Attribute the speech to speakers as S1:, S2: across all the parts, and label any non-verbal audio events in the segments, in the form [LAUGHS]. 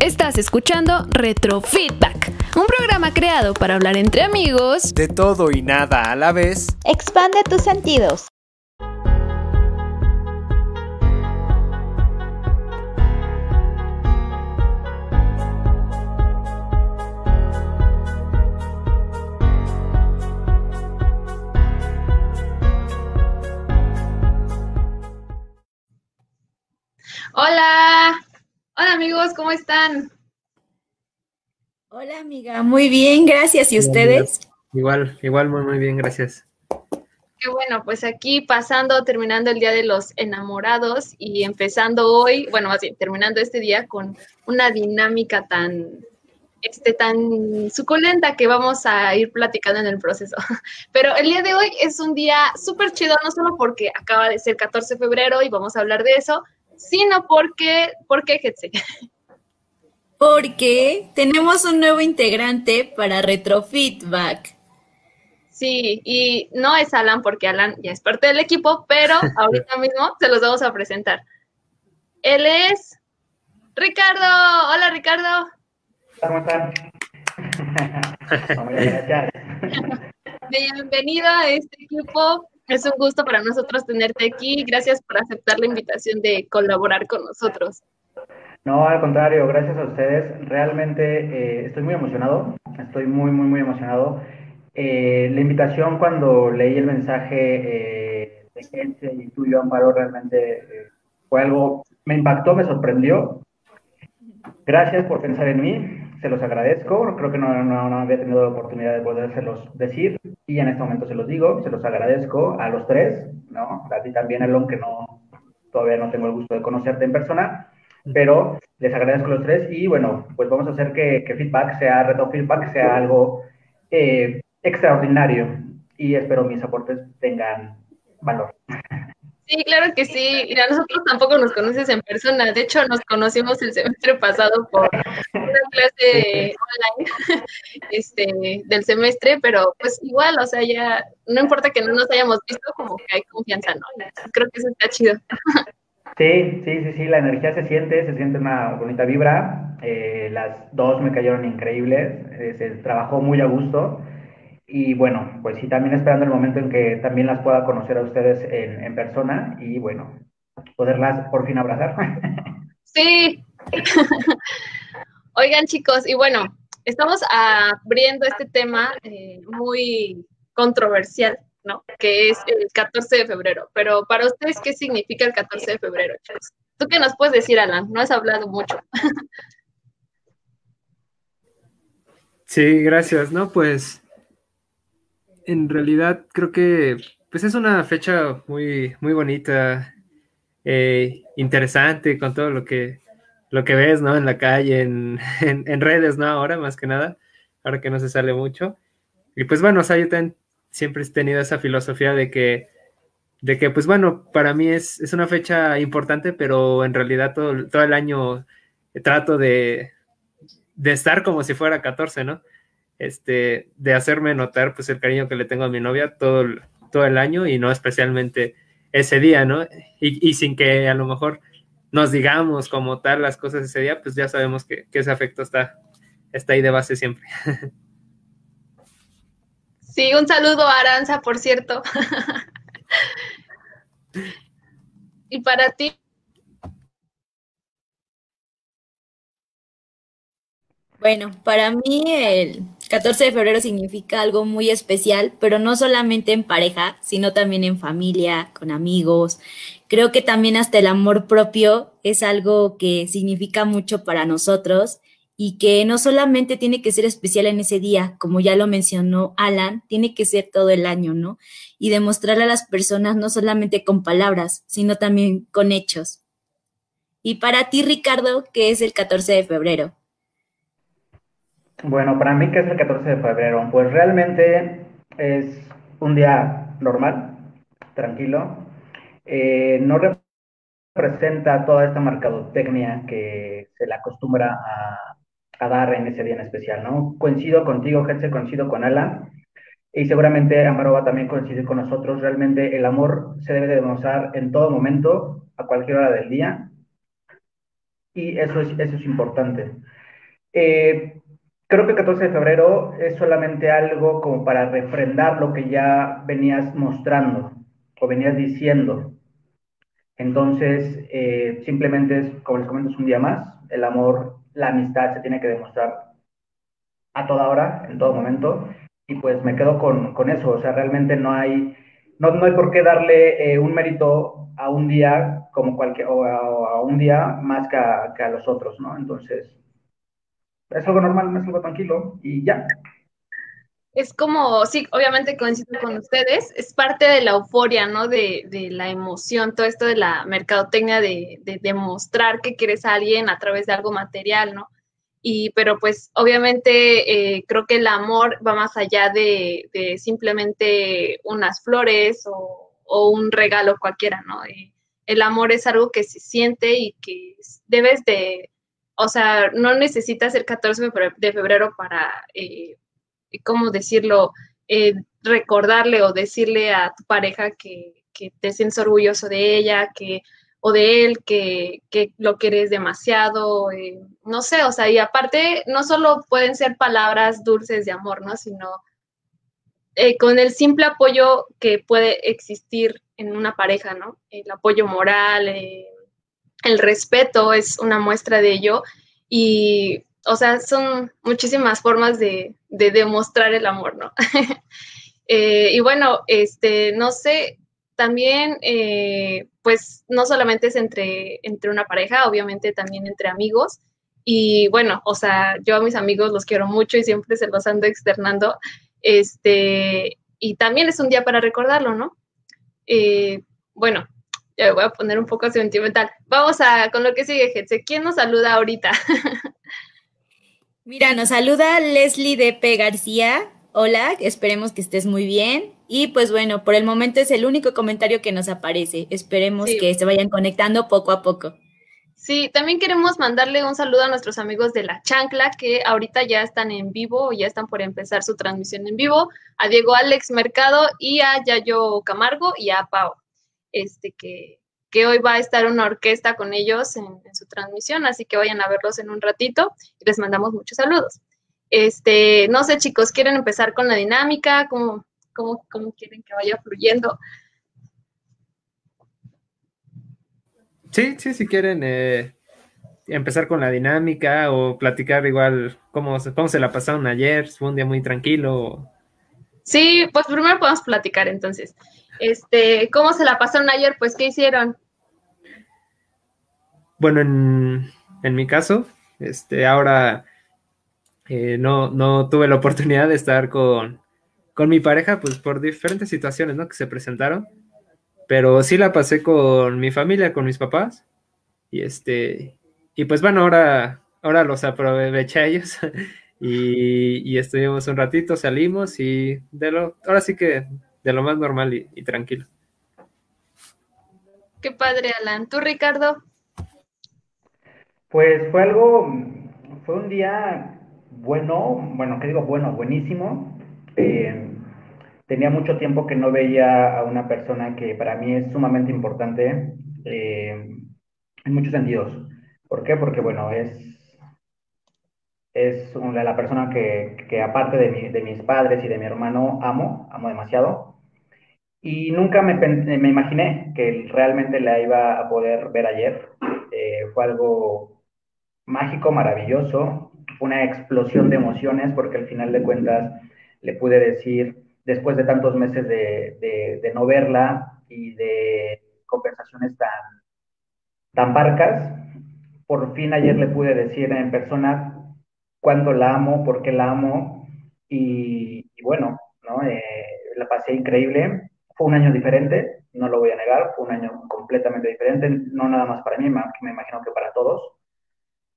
S1: Estás escuchando Retrofeedback, un programa creado para hablar entre amigos
S2: de todo y nada a la vez.
S3: Expande tus sentidos.
S4: Hola, hola amigos, ¿cómo están?
S3: Hola amiga, muy bien, gracias. ¿Y ustedes?
S5: Igual, igual, muy, muy bien, gracias.
S4: Qué bueno, pues aquí pasando, terminando el Día de los Enamorados y empezando hoy, bueno, más bien, terminando este día con una dinámica tan, este, tan suculenta que vamos a ir platicando en el proceso. [LAUGHS] Pero el día de hoy es un día súper chido, no solo porque acaba de ser 14 de febrero y vamos a hablar de eso, sino porque, ¿por qué,
S3: Porque tenemos un nuevo integrante para Retrofeedback.
S4: Sí, y no es Alan porque Alan ya es parte del equipo, pero [LAUGHS] ahorita mismo se los vamos a presentar. Él es Ricardo. Hola, Ricardo.
S6: ¿Cómo están? [LAUGHS] [LAUGHS]
S4: Bienvenido a este equipo. Es un gusto para nosotros tenerte aquí. Gracias por aceptar la invitación de colaborar con nosotros.
S6: No, al contrario, gracias a ustedes. Realmente eh, estoy muy emocionado, estoy muy, muy, muy emocionado. Eh, la invitación cuando leí el mensaje eh, de gente y tuyo, Amparo, realmente fue algo, me impactó, me sorprendió. Gracias por pensar en mí se los agradezco, creo que no, no, había tenido la oportunidad de podérselos decir y en este momento se los digo, se los agradezco a los tres, ¿no? A ti también, Elon, que no, todavía no tengo el gusto de conocerte en persona, pero les agradezco a los tres y bueno, pues vamos a hacer que, que feedback sea, reto feedback sea algo eh, extraordinario y espero mis aportes tengan valor.
S4: Sí, claro que sí. Mira, nosotros tampoco nos conoces en persona. De hecho, nos conocimos el semestre pasado por una clase online [LAUGHS] este, del semestre, pero pues igual, o sea, ya no importa que no nos hayamos visto, como que hay confianza, ¿no? Creo que eso está chido.
S6: Sí, sí, sí, sí, la energía se siente, se siente una bonita vibra. Eh, las dos me cayeron increíbles, eh, se trabajó muy a gusto. Y bueno, pues sí, también esperando el momento en que también las pueda conocer a ustedes en, persona y bueno, poderlas por fin abrazar. [LAUGHS]
S4: Sí. [LAUGHS] Oigan chicos, y bueno, estamos abriendo este tema eh, muy controversial, ¿no? Que es el 14 de febrero. Pero para ustedes, ¿qué significa el 14 de febrero, chicos? ¿Tú qué nos puedes decir, Alan? No has hablado mucho. [LAUGHS]
S5: Sí, gracias. No, pues en realidad creo que pues es una fecha muy, muy bonita, eh, interesante con todo lo que, lo que ves, ¿no? En la calle, en, [LAUGHS] en, redes, ¿no? Ahora más que nada, ahora que no se sale mucho. Y pues bueno, o sea, yo siempre he tenido esa filosofía de que, de que pues bueno, para mí es, es una fecha importante, pero en realidad todo, todo el año trato de, de estar como si fuera 14, ¿no? Este, de hacerme notar pues el cariño que le tengo a mi novia todo, todo el año y no especialmente ese día, ¿no? Y, sin que a lo mejor nos digamos como tal las cosas ese día, pues ya sabemos que, ese afecto está, está ahí de base siempre. [LAUGHS]
S4: Sí, un saludo a Aranza, por cierto. [LAUGHS] y para ti,
S3: Bueno, para mí el 14 de febrero significa algo muy especial, pero no solamente en pareja, sino también en familia, con amigos. Creo que también hasta el amor propio es algo que significa mucho para nosotros y que no solamente tiene que ser especial en ese día, como ya lo mencionó Alan, tiene que ser todo el año, ¿no? Y demostrarle a las personas no solamente con palabras, sino también con hechos. Y para ti, Ricardo, ¿qué es el 14 de febrero?
S6: Bueno, para mí, ¿qué es el 14 de febrero? Pues realmente es un día normal, tranquilo. Eh, no representa toda esta mercadotecnia que se le acostumbra a, dar en ese día en especial, ¿no? Coincido contigo, gente, coincido con Alan. Y seguramente Amaro va también coincide con nosotros. Realmente el amor se debe demostrar en todo momento, a cualquier hora del día. y eso es, eso es importante. Eh, creo que el 14 de febrero es solamente algo como para refrendar lo que ya venías mostrando o venías diciendo. Entonces, eh, simplemente es, como les comento, es un día más. El amor, la amistad se tiene que demostrar a toda hora, en todo momento. Y pues me quedo con, con eso. O sea, realmente no hay, no, no hay por qué darle eh, un mérito a un día como cualquier, o a, un día más que a, que a los otros, ¿no? Entonces, es algo normal, es algo tranquilo y ya.
S4: Es como, sí, obviamente coincido con ustedes, es parte de la euforia, ¿no? De, de la emoción, todo esto de la mercadotecnia de, de demostrar que quieres a alguien a través de algo material, ¿no? Y, pero pues obviamente eh, creo que el amor va más allá de, de simplemente unas flores o, o, un regalo cualquiera, ¿no? el amor es algo que se siente y que debes de, o sea, no necesitas el 14 de febrero para, eh, ¿cómo decirlo? Eh, recordarle o decirle a tu pareja que, que, te sientes orgulloso de ella, que o de él, que, que lo quieres demasiado, eh, no sé, o sea, y aparte no solo pueden ser palabras dulces de amor, ¿no? Sino eh, con el simple apoyo que puede existir en una pareja, ¿no? El apoyo moral, eh, el respeto es una muestra de ello y, o sea, son muchísimas formas de, de demostrar el amor, ¿no? [LAUGHS] eh, y bueno, este, no sé, también, eh, pues, no solamente es entre, entre una pareja, obviamente también entre amigos. Y bueno, o sea, yo a mis amigos los quiero mucho y siempre se los ando externando. Este, y también es un día para recordarlo, ¿no? Eh, bueno, ya voy a poner un poco sentimental. Vamos a con lo que sigue, Getse. ¿Quién nos saluda ahorita? [LAUGHS]
S3: Mira, nos saluda Leslie de P. García. Hola, esperemos que estés muy bien. Y pues bueno, por el momento es el único comentario que nos aparece. Esperemos sí. que se vayan conectando poco a poco.
S4: Sí, también queremos mandarle un saludo a nuestros amigos de La Chancla, que ahorita ya están en vivo, ya están por empezar su transmisión en vivo, a Diego Alex Mercado y a Yayo Camargo y a Pau, este que, que hoy va a estar una orquesta con ellos en, en, su transmisión, así que vayan a verlos en un ratito y les mandamos muchos saludos. Este, no sé, chicos, ¿quieren empezar con la dinámica? ¿Cómo, cómo, cómo quieren que vaya fluyendo?
S5: Sí, sí, si quieren eh, empezar con la dinámica o platicar igual cómo, cómo se la pasaron ayer, fue un día muy tranquilo.
S4: Sí, pues primero podemos platicar entonces. Este, ¿cómo se la pasaron ayer? Pues, ¿qué hicieron?
S5: Bueno, en, en mi caso, este, ahora eh, no, no tuve la oportunidad de estar con, con mi pareja, pues por diferentes situaciones, ¿no? Que se presentaron pero sí la pasé con mi familia, con mis papás. Y este, y pues bueno, ahora, ahora los aproveché a ellos [LAUGHS] y, y, estuvimos un ratito, salimos y de lo, ahora sí que de lo más normal y, y tranquilo.
S4: Qué padre, Alan. ¿Tú, Ricardo?
S6: Pues fue algo, fue un día bueno, bueno, ¿qué digo? Bueno, buenísimo. Eh, tenía mucho tiempo que no veía a una persona que para mí es sumamente importante eh, en muchos sentidos. ¿Por qué? Porque, bueno, es, es una, la persona que, que aparte de, mi, de, mis padres y de mi hermano, amo, amo demasiado. Y nunca me, me imaginé que realmente la iba a poder ver ayer. Eh, fue algo mágico, maravilloso. Una explosión de emociones porque al final de cuentas le pude decir después de tantos meses de, de, de no verla y de conversaciones tan, tan barcas, por fin ayer le pude decir en persona cuánto la amo, por qué la amo, y, y bueno, ¿no? Eh, la pasé increíble. Fue un año diferente, no lo voy a negar, fue un año completamente diferente, no nada más para mí, me imagino que para todos.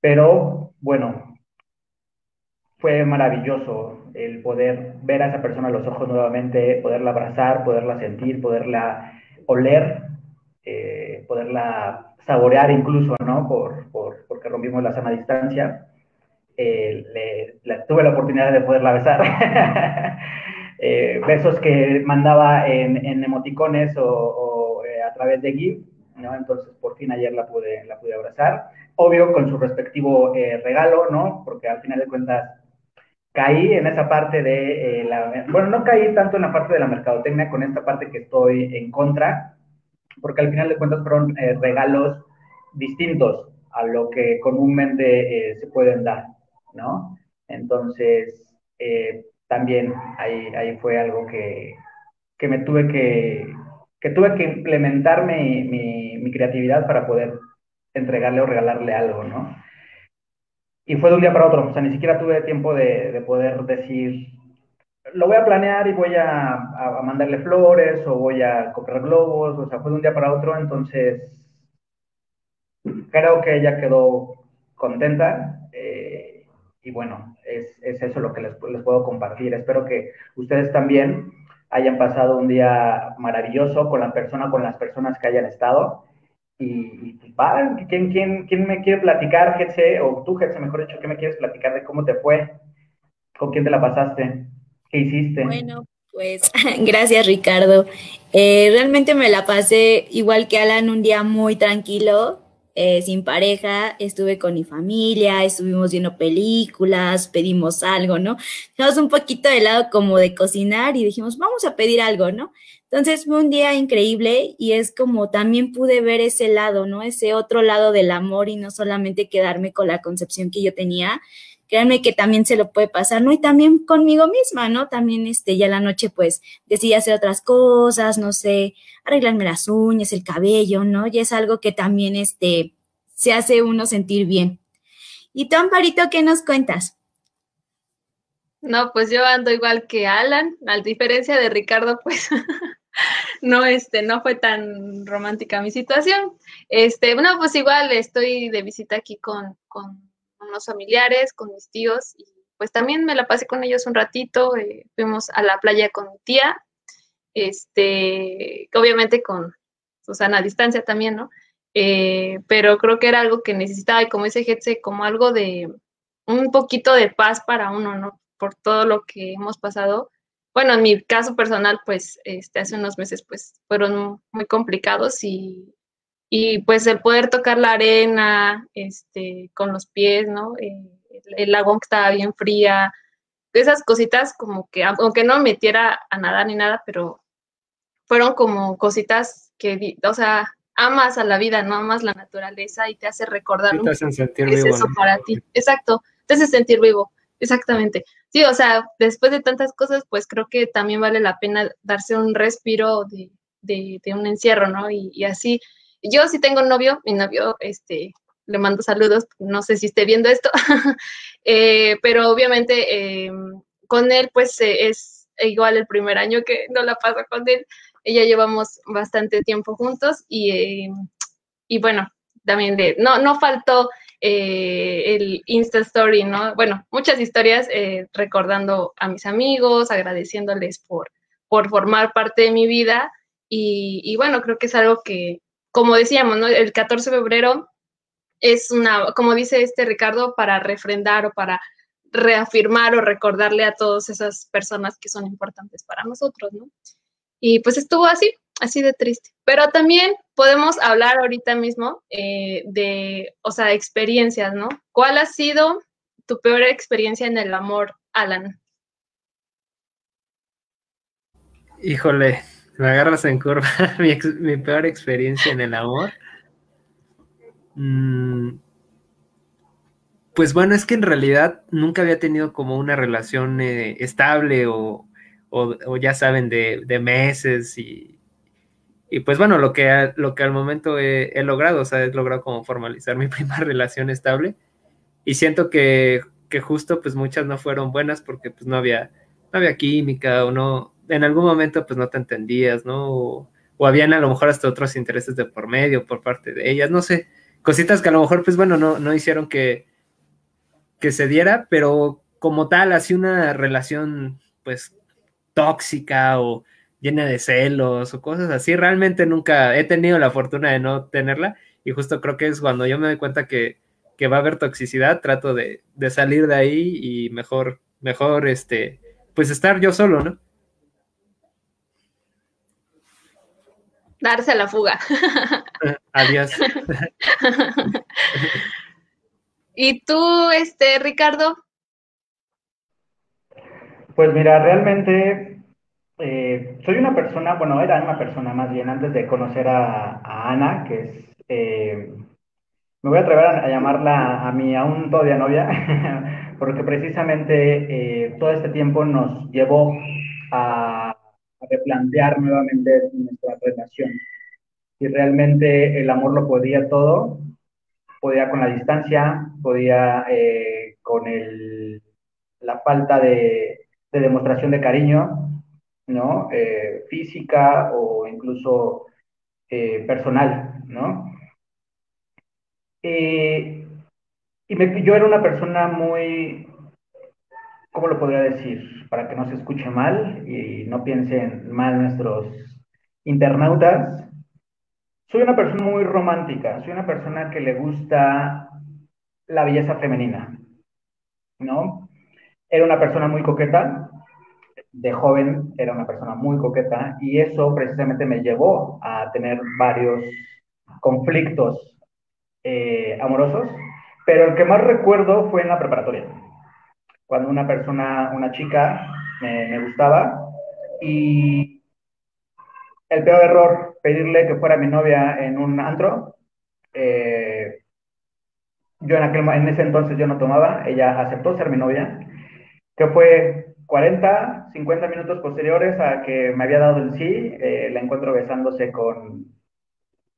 S6: Pero bueno, fue maravilloso el poder ver a esa persona a los ojos nuevamente, poderla abrazar, poderla sentir, poderla oler, eh, poderla saborear incluso, ¿no? Por, por, porque rompimos la sana distancia. Eh, le, tuve la oportunidad de poderla besar. [LAUGHS] eh, besos que mandaba en, emoticones o, eh, a través de GIF, ¿no? Entonces, por fin ayer la pude, la pude abrazar. Obvio, con su respectivo eh, regalo, ¿no? Porque al final de cuentas caí en esa parte de eh, la... Bueno, no caí tanto en la parte de la mercadotecnia con esta parte que estoy en contra, porque al final de cuentas fueron regalos distintos a lo que comúnmente se pueden dar, ¿no? Entonces, también ahí, ahí fue algo que, que me tuve que, que tuve que implementar mi, mi, creatividad para poder entregarle o regalarle algo, ¿no? Y fue de un día para otro, o sea, ni siquiera tuve tiempo de, de poder decir, lo voy a planear y voy a, a, mandarle flores o voy a comprar globos, o sea, fue de un día para otro, entonces creo que ella quedó contenta eh, y bueno, es, es, eso lo que les, puedo compartir. Espero que ustedes también hayan pasado un día maravilloso con la persona, con las personas que hayan estado. Y, y ¿quién, quién, quién me quiere platicar, Getse, o tú, Getse, mejor dicho, ¿qué me quieres platicar de cómo te fue? ¿Con quién te la pasaste? ¿Qué hiciste?
S3: Bueno, pues [LAUGHS] gracias, Ricardo. Eh, realmente me la pasé igual que Alan, un día muy tranquilo. Eh, sin pareja, estuve con mi familia, estuvimos viendo películas, pedimos algo, ¿no? Dejamos un poquito de lado como de cocinar y dijimos, vamos a pedir algo, ¿no? Entonces fue un día increíble y es como también pude ver ese lado, ¿no? Ese otro lado del amor y no solamente quedarme con la concepción que yo tenía. Créanme que también se lo puede pasar, ¿no? Y también conmigo misma, ¿no? También, este, ya la noche, pues, decidí hacer otras cosas, no sé, arreglarme las uñas, el cabello, ¿no? Y es algo que también este, se hace uno sentir bien. ¿Y tú, Amparito, qué nos cuentas?
S4: No, pues yo ando igual que Alan, a diferencia de Ricardo, pues [LAUGHS] no, este, no fue tan romántica mi situación. Este, bueno, pues igual estoy de visita aquí con, con unos familiares, con mis tíos, y pues también me la pasé con ellos un ratito, eh, fuimos a la playa con mi tía, este, obviamente con Susana a distancia también, ¿no? Eh, pero creo que era algo que necesitaba y como dice Getse, como algo de un poquito de paz para uno, ¿no? Por todo lo que hemos pasado. Bueno, en mi caso personal, pues este, hace unos meses pues fueron muy complicados y, y pues el poder tocar la arena este, con los pies, ¿no? Eh, el, el agua que estaba bien fría, esas cositas como que, aunque no metiera a nadar ni nada, pero fueron como cositas que, o sea, amas a la vida, no amas la naturaleza y te hace recordar
S5: te hacen sentir
S4: es eso para ti. Exacto, te hace sentir vivo, exactamente. Sí, o sea, después de tantas cosas, pues creo que también vale la pena darse un respiro de, de, un encierro, ¿no? Y, así, yo sí tengo un novio, mi novio, este, le mando saludos, no sé si esté viendo esto, [LAUGHS] eh, pero obviamente em, con él, pues es igual el primer año que no la paso con él, ella llevamos bastante tiempo juntos y, eh, y bueno, también no, no faltó eh, el Insta Story, ¿no? Bueno, muchas historias eh, recordando a mis amigos, agradeciéndoles por, por formar parte de mi vida y, bueno, creo que es algo que, como decíamos, ¿no? El 14 de febrero es una, como dice este Ricardo, para refrendar o para reafirmar o recordarle a todas esas personas que son importantes para nosotros, ¿no? Y pues estuvo así, así de triste. Pero también podemos hablar ahorita mismo eh, de, o sea, experiencias, ¿no? ¿Cuál ha sido tu peor experiencia en el amor, Alan?
S5: Híjole, me agarras en curva. [LAUGHS] mi, peor experiencia en el amor. Mm, pues bueno, es que en realidad nunca había tenido como una relación eh, estable o, o, ya saben, de, meses y, y, pues bueno, lo que, lo que al momento he, logrado, o sea, he logrado como formalizar [LAUGHS] mi primera relación estable y siento que, que, justo pues muchas no fueron buenas porque pues no había, no había química o no, en algún momento pues no te entendías, ¿no? O, habían a lo mejor hasta otros intereses de por medio por parte de ellas, no sé, cositas que a lo mejor pues bueno, no, no hicieron que, que se diera, pero como tal, así una relación pues tóxica o llena de celos o cosas así. Realmente nunca he tenido la fortuna de no tenerla y justo creo que es cuando yo me doy cuenta que, va a haber toxicidad, trato de, salir de ahí y mejor, mejor, este, pues estar yo solo, ¿no?
S4: Darse a la fuga. [LAUGHS]
S5: Adiós. [LAUGHS]
S4: ¿Y tú, este, Ricardo?
S6: Pues mira, realmente eh, soy una persona, bueno, era una persona más bien antes de conocer a, Ana, que es, eh, me voy a atrever a, llamarla a mi aún todavía novia, [LAUGHS] porque precisamente eh, todo este tiempo nos llevó a, replantear nuevamente nuestra relación. Si realmente el amor lo podía todo, podía con la distancia, podía con el, la falta de, de demostración de cariño, ¿no? Eh, física o incluso eh, personal, ¿no? Eh, y yo era una persona muy, ¿cómo lo podría decir? Para que no se escuche mal y no piensen mal nuestros internautas. Soy una persona muy romántica, soy una persona que le gusta la belleza femenina, ¿no? Era una persona muy coqueta, de joven era una persona muy coqueta y eso precisamente me llevó a tener varios conflictos eh, amorosos, pero el que más recuerdo fue en la preparatoria, cuando una persona, una chica, me, gustaba y el peor error, pedirle que fuera mi novia en un antro. Eh, yo en, aquel, en ese entonces yo no tomaba, ella aceptó ser mi novia que fue 40, 50 minutos posteriores a que me había dado el sí, eh, la encuentro besándose con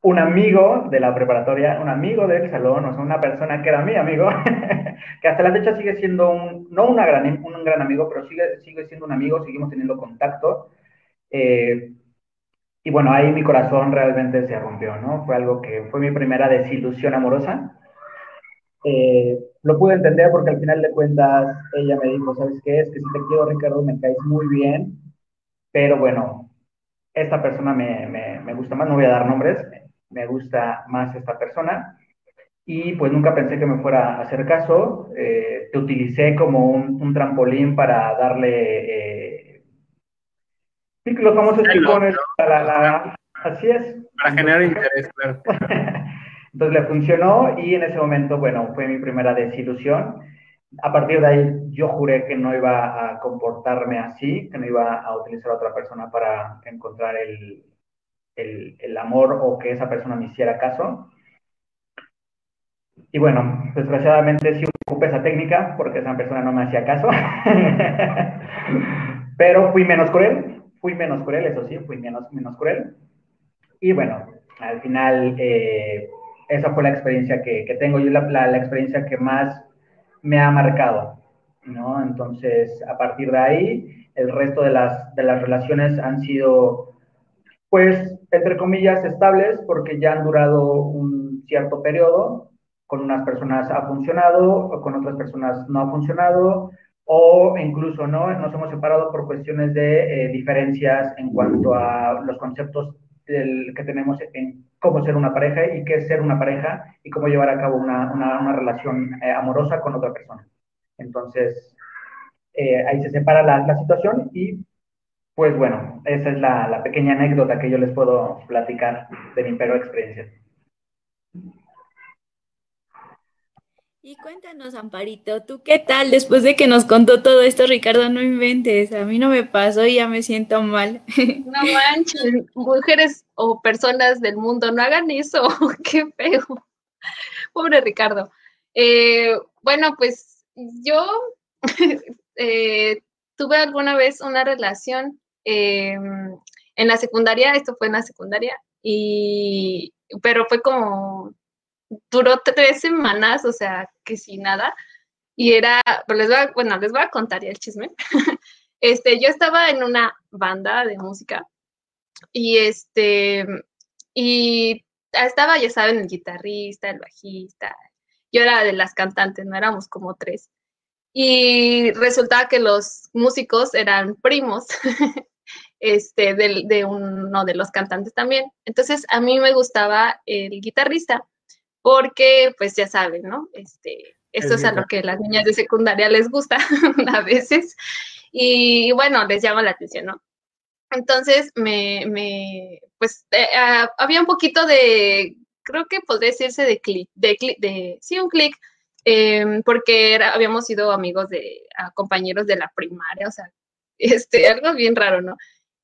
S6: un amigo de la preparatoria, un amigo del salón, o sea, una persona que era mi amigo, [LAUGHS] que hasta la fecha sigue siendo un, no una gran, un gran amigo, pero sigue, sigue siendo un amigo, seguimos teniendo contacto. Eh, y bueno, ahí mi corazón realmente se rompió, ¿no? Fue algo que fue mi primera desilusión amorosa. Eh, lo pude entender porque al final de cuentas ella me dijo, ¿sabes qué? Es que si te quiero, Ricardo, me caes muy bien, pero bueno, esta persona me, me, gusta más, no voy a dar nombres, me gusta más esta persona. Y pues nunca pensé que me fuera a hacer caso. Eh, te utilicé como un, trampolín para darle eh, los famosos chicones. así es.
S5: Para generar interés, claro. [LAUGHS]
S6: Entonces le funcionó y en ese momento, bueno, fue mi primera desilusión. A partir de ahí yo juré que no iba a comportarme así, que no iba a utilizar a otra persona para encontrar el, el, amor o que esa persona me hiciera caso. Y bueno, desgraciadamente sí ocupé esa técnica porque esa persona no me hacía caso. [LAUGHS] Pero fui menos cruel, fui menos cruel, eso sí, fui menos, menos cruel. Y bueno, al final eh, esa fue la experiencia que, que tengo yo, la, la, experiencia que más me ha marcado, ¿no? Entonces, a partir de ahí, el resto de las, de las relaciones han sido, pues, entre comillas, estables, porque ya han durado un cierto periodo, con unas personas ha funcionado, con otras personas no ha funcionado, o incluso no, nos hemos separado por cuestiones de eh, diferencias en cuanto a los conceptos del, que tenemos en cómo ser una pareja y qué es ser una pareja y cómo llevar a cabo una, una, relación eh, amorosa con otra persona. Entonces, eh, ahí se separa la, situación y, pues bueno, esa es la, la, pequeña anécdota que yo les puedo platicar de mi peor experiencia.
S3: Y cuéntanos, Amparito, ¿tú qué tal después de que nos contó todo esto, Ricardo? No inventes, a mí no me pasó y ya me siento mal. [LAUGHS]
S4: No manches, mujeres o personas del mundo, no hagan eso, [LAUGHS] qué feo. Pobre Ricardo. Eh, bueno, pues yo [LAUGHS] eh, tuve alguna vez una relación em, en la secundaria, esto fue en la secundaria, y, pero fue como duró tres semanas, o sea, que sin nada. Y era, pues les voy a, bueno, les voy a contar ya el chisme. [LAUGHS] Este, yo estaba en una banda de música y este, y estaba, ya saben, el guitarrista, el bajista. Yo era de las cantantes, no éramos como tres. Y resultaba que los músicos eran primos [LAUGHS] este, de, de uno de los cantantes también. Entonces, a mí me gustaba el guitarrista porque pues ya saben, ¿no? Este, esto es, a lo que las niñas de secundaria les gusta [LAUGHS] a veces y bueno, les llama la atención, ¿no? Entonces me, me pues eh, ah, había un poquito de, creo que podría decirse de clic, de, de sí, un clic, em, porque era, habíamos sido amigos de compañeros de la primaria, o sea, [LAUGHS] este, algo bien raro, ¿no?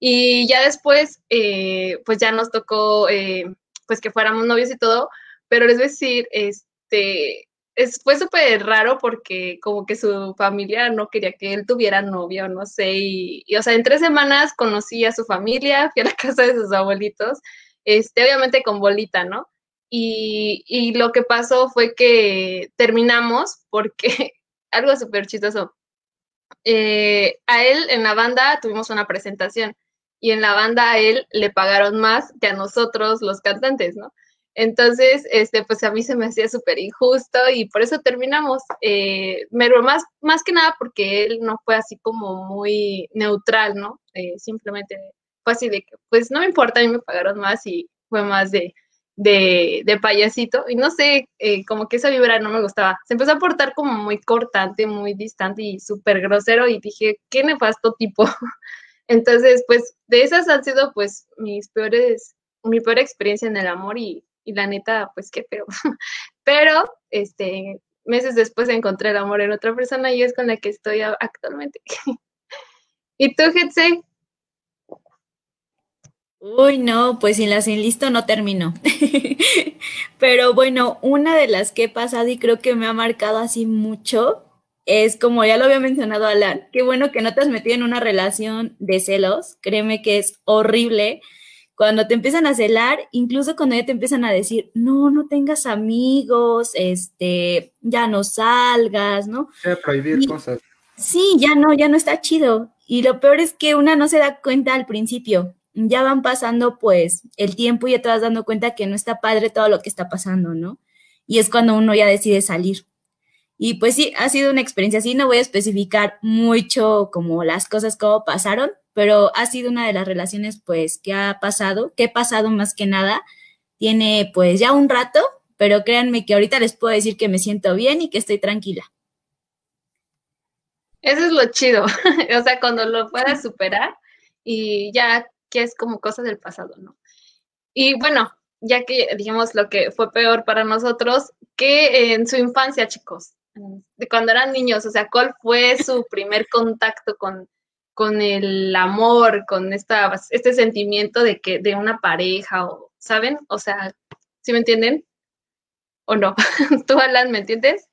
S4: Y ya después, eh, pues ya nos tocó, eh, pues que fuéramos novios y todo, pero a decir, este, es, fue súper raro porque como que su familia no quería que él tuviera novio, no sé, y, o sea, en tres semanas conocí a su familia, fui a la [LAUGHS] casa de sus abuelitos, este, obviamente con bolita, ¿no? Y, y lo que pasó fue que terminamos porque [LAUGHS] algo súper chistoso. Eh, a él en la banda tuvimos una presentación y en la banda a él le pagaron más que a nosotros los cantantes, ¿no? Entonces, este, pues a mí se me hacía súper injusto y por eso terminamos. Eh, más, más que nada porque él no fue así como muy neutral, ¿no? Eh, simplemente fue así de que, pues no me importa, a mí me pagaron más y fue más de, de, de payasito. Y no sé, eh, como que esa vibra no me gustaba. Se empezó a portar como muy cortante, muy distante y súper grosero y dije, qué nefasto tipo. [LAUGHS] Entonces, pues de esas han sido pues mis peores, mi peor experiencia en el amor y la neta, pues qué feo. [LAUGHS] Pero, este, meses después encontré el amor en otra persona y es con la que estoy actualmente. [LAUGHS] ¿Y tú, Getse?
S3: Uy, no, pues sin la sin listo no termino. [LAUGHS] Pero bueno, una de las que he pasado y creo que me ha marcado así mucho es como ya lo había mencionado Alan, qué bueno que no te has metido en una relación de celos, créeme que es horrible cuando te empiezan a celar, incluso cuando ya te empiezan a decir, no, no tengas amigos, este, ya no salgas, ¿no?
S5: prohibir cosas.
S3: Sí, ya no, ya no está chido. Y lo peor es que una no se da cuenta al principio. Ya van pasando pues el tiempo y ya te vas dando cuenta que no está padre todo lo que está pasando, ¿no? Y es cuando uno ya decide salir. Y pues sí, ha sido una experiencia así. No voy a especificar mucho como las cosas como pasaron, pero ha sido una de las relaciones pues que ha pasado, que he pasado más que nada. Tiene pues ya un rato, pero créanme que ahorita les puedo decir que me siento bien y que estoy tranquila.
S4: Eso es lo chido, [LAUGHS] o sea, cuando lo puedas superar y ya que es como cosa del pasado, ¿no? Y bueno, ya que dijimos lo que fue peor para nosotros, que en su infancia, chicos, de cuando eran niños, o sea, ¿cuál fue su [LAUGHS] primer contacto con, con el amor, con esta, este sentimiento de que de una pareja o, ¿saben? O sea, ¿sí me entienden? ¿O no? [LAUGHS] ¿Tú, Alan, me entiendes?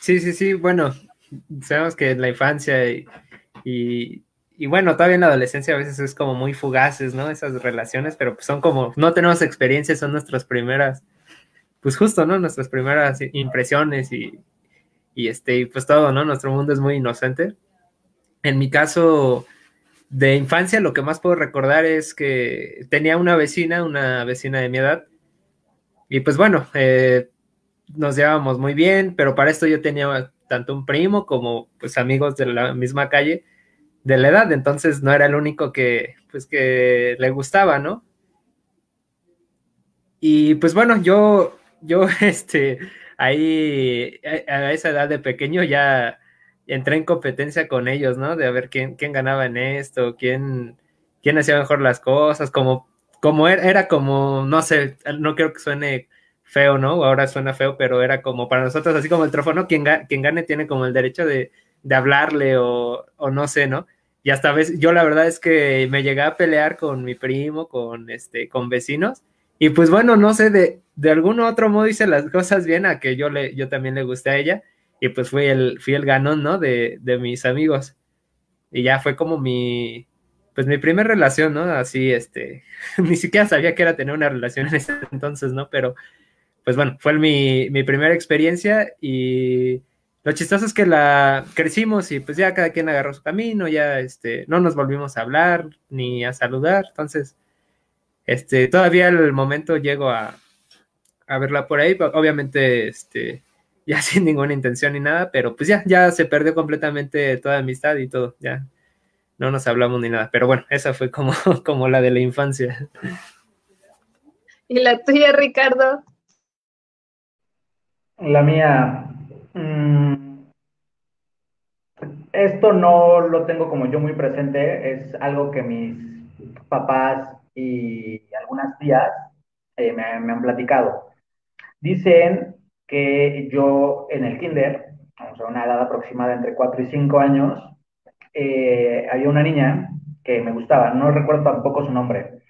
S5: Sí, sí, sí, bueno, sabemos que en la infancia y, y, bueno, todavía en la adolescencia a veces es como muy fugaces, ¿no? Esas relaciones, pero pues son como, no tenemos experiencias, son nuestras primeras, pues justo, ¿no? Nuestras primeras impresiones y, y este, pues todo, ¿no? Nuestro mundo es muy inocente. En mi caso de infancia, lo que más puedo recordar es que tenía una vecina, una vecina de mi edad, y pues bueno, eh, nos llevábamos muy bien, pero para esto yo tenía tanto un primo como pues amigos de la misma calle de la edad, entonces no era el único que pues que le gustaba, ¿no? Y pues bueno, yo, yo, [LAUGHS] este, ahí a esa edad de pequeño ya entré en competencia con ellos, ¿no? De a ver quién, quién ganaba en esto, quién, quién hacía mejor las cosas, como, como era, era como, no sé, no creo que suene feo, ¿no? Ahora suena feo, pero era como para nosotros, así como el trofeo, quien, quien gane tiene como el derecho de, de hablarle o, o, no sé, ¿no? Y hasta vez, yo la verdad es que me llegué a pelear con mi primo, con, este, con vecinos, y pues bueno, no sé, de, de algún otro modo hice las cosas bien a que yo, le, yo también le gusté a ella, y pues fui el, fui el ganón, ¿no? De, de mis amigos. Y ya fue como mi, pues mi primera relación, ¿no? Así, este, [LAUGHS] ni siquiera sabía que era tener una relación en ese entonces, ¿no? Pero, pues bueno, fue mi, mi primera experiencia y lo chistoso es que la crecimos y pues ya cada quien agarró su camino, ya, este, no nos volvimos a hablar ni a saludar, entonces este, todavía el momento llego a, verla por ahí, obviamente, este, [LAUGHS] ya sin ninguna intención ni nada, pero pues ya, ya se perdió completamente toda amistad y todo, ya no nos hablamos ni nada, pero bueno, esa fue como, [LAUGHS] como la de la infancia.
S4: ¿Y la tuya, Ricardo?
S6: La mía, mm, esto no lo tengo como yo muy presente, es algo que mis papás y algunas tías eh, me, han platicado. Dicen que yo en el kinder, vamos a una edad aproximada entre 4 y 5 años, eh, había una niña que me gustaba, no recuerdo tampoco su nombre.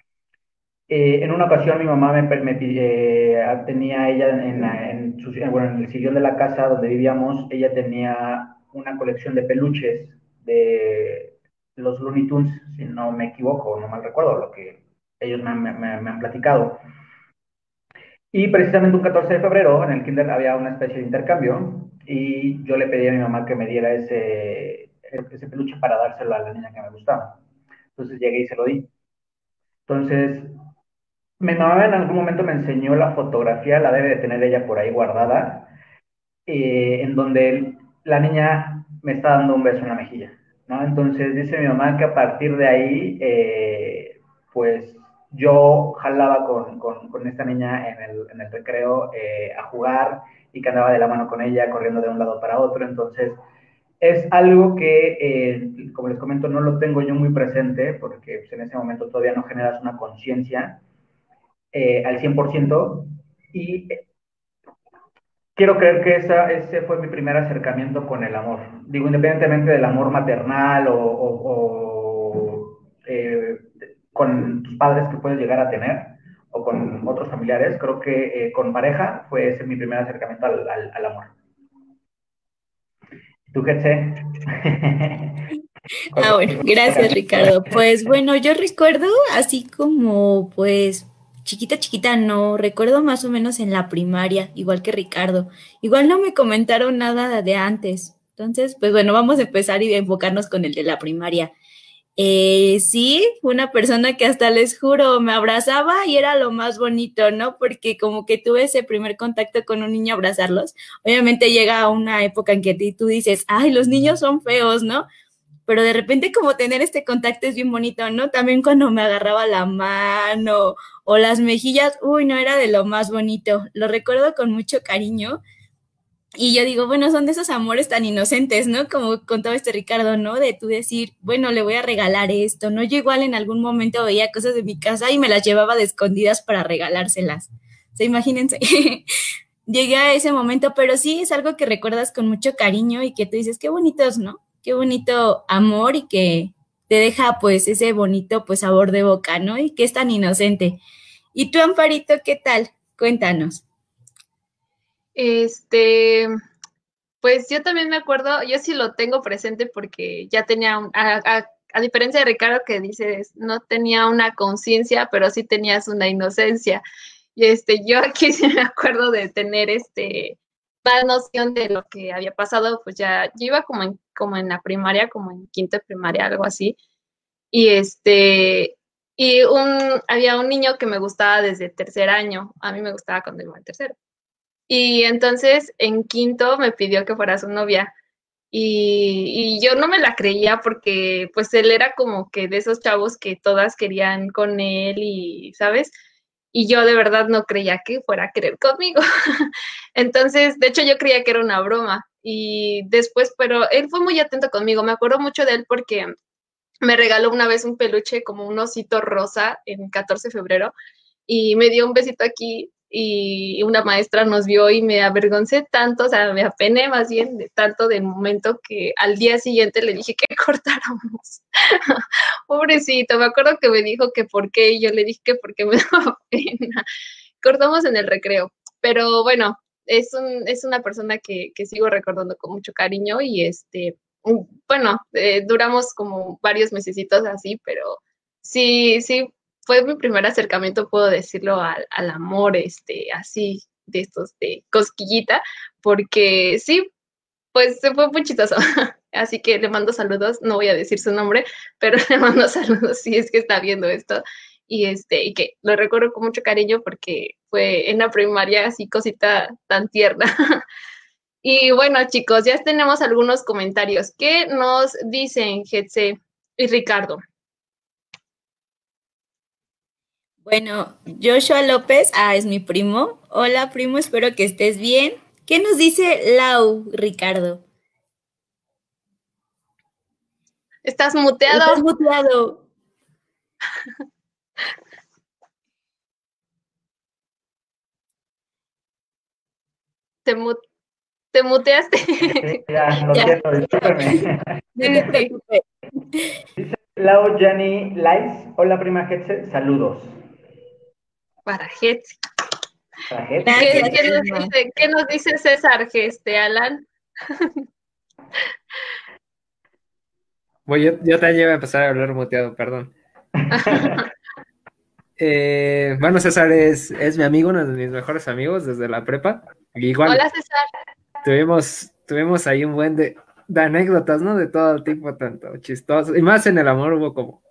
S6: Eh, en una ocasión mi mamá me, me tenía ella en, en, en el sillón de la casa donde vivíamos, ella tenía una colección de peluches de los Looney Tunes, si no me equivoco, no mal recuerdo lo que ellos me, han platicado. Y precisamente un 14 de febrero en el kinder había una especie de intercambio y yo le pedí a mi mamá que me diera ese, ese peluche para dárselo a la niña que me gustaba. Entonces llegué y se lo di. Entonces, mi mamá en algún momento me enseñó la fotografía, la debe de tener ella por ahí guardada, eh, en donde la niña me está dando un beso en la mejilla. ¿no? Entonces dice mi mamá que a partir de ahí, eh, pues yo jalaba con, con, esta niña en el, en el recreo eh, a jugar y que andaba de la mano con ella, corriendo de un lado para otro. Entonces, es algo que, eh, como les comento, no lo tengo yo muy presente porque pues, en ese momento todavía no generas una conciencia al 100% y quiero creer que esa, ese fue mi primer acercamiento con el amor. Digo, independientemente del amor maternal o, eh, con tus padres que puedes llegar a tener o con otros familiares, creo que eh, con pareja fue ese mi primer acercamiento al, al, amor. ¿Tú, qué [LAUGHS]
S3: ah, bueno, gracias Ricardo. Pues bueno, yo recuerdo así como pues chiquita, chiquita, no, recuerdo más o menos en la primaria, igual que Ricardo. Igual no me comentaron nada de antes. Entonces, pues bueno, vamos a empezar y enfocarnos con el de la primaria. Eh, sí, una persona que hasta les juro me abrazaba y era lo más bonito, ¿no? Porque como que tuve ese primer contacto con un niño, abrazarlos. Obviamente llega una época en que tú dices, ay, los niños son feos, ¿no? Pero de repente como tener este contacto es bien bonito, ¿no? También cuando me agarraba la mano o las mejillas, uy, no era de lo más bonito. Lo recuerdo con mucho cariño. Y yo digo, bueno, son de esos amores tan inocentes, ¿no? Como contaba este Ricardo, ¿no? De tú decir, bueno, le voy a regalar esto, ¿no? Yo igual en algún momento veía cosas de mi casa y me las llevaba de escondidas para regalárselas. O sea, imagínense. [LAUGHS] Llegué a ese momento, pero sí es algo que recuerdas con mucho cariño y que tú dices, qué bonitos, ¿no? Qué bonito amor y que te deja pues ese bonito pues sabor de boca, ¿no? Y que es tan inocente. ¿Y tú, Amparito, qué tal? Cuéntanos.
S4: Este, pues yo también me acuerdo, yo sí lo tengo presente porque ya tenía, a, diferencia de Ricardo que dices, no tenía una conciencia, pero sí tenías una inocencia. Y este, yo aquí sí me acuerdo de tener este, más noción de lo que había pasado, pues ya, yo iba como en, como en la primaria, como en quinta primaria, algo así. Y este, y un, había un niño que me gustaba desde tercer año, a mí me gustaba cuando iba en tercero. Y entonces en quinto me pidió que fuera su novia. Y, yo no me la creía porque pues él era como que de esos chavos que todas querían con él y, ¿sabes? y yo de verdad no creía que fuera a querer conmigo. [LAUGHS] Entonces, de hecho, yo creía que era una broma. Y después, pero él fue muy atento conmigo. Me acuerdo mucho de él porque me regaló una vez un peluche como un osito rosa en 14 de febrero y me dio un besito aquí y una maestra nos vio y me avergoncé tanto, o sea, me apené más bien de tanto del momento que al día siguiente le dije que [LAUGHS] cortáramos. [LAUGHS] Pobrecito, me acuerdo que me dijo que por qué y yo le dije que porque me [LAUGHS] daba pena. Cortamos en el recreo, pero bueno, es, un, es una persona que, que sigo recordando con mucho cariño y este, bueno, eh, duramos como varios mesecitos así, pero sí, sí, fue mi primer acercamiento, puedo decirlo, al, amor, este, así, de estos, de cosquillita, porque sí, pues se fue muy chistoso. [LAUGHS] Así que le mando saludos, no voy a decir su nombre, pero [LAUGHS] le mando saludos si es que está viendo esto. Y este, y que lo recuerdo con mucho cariño porque fue en la primaria así cosita tan tierna. [LAUGHS] y bueno, chicos, ya tenemos algunos comentarios. ¿Qué nos dicen Getse y Ricardo?
S3: Bueno, Joshua López, ah, es mi primo. Hola, primo, espero que estés bien. ¿Qué nos dice Lau, Ricardo?
S4: Estás muteado.
S3: Estás muteado.
S4: Te, mu te muteaste.
S6: Sí, ya, [LAUGHS] lo siento, discúlpeme.
S3: No te preocupes.
S6: Dice Lau Jani Lice, hola prima Hetze, saludos.
S4: Para Hetzi. ¿Qué, nos dice, qué nos dice César, este, Alan?
S5: Voy, yo, yo también iba a empezar a hablar muteado, perdón. [LAUGHS] Eh, bueno, César es, es mi amigo, uno de mis mejores amigos desde la prepa. Igual
S4: Hola, César.
S5: tuvimos, tuvimos ahí un buen de, de anécdotas, ¿no? De todo tipo, tanto chistoso. Y más en el amor hubo como,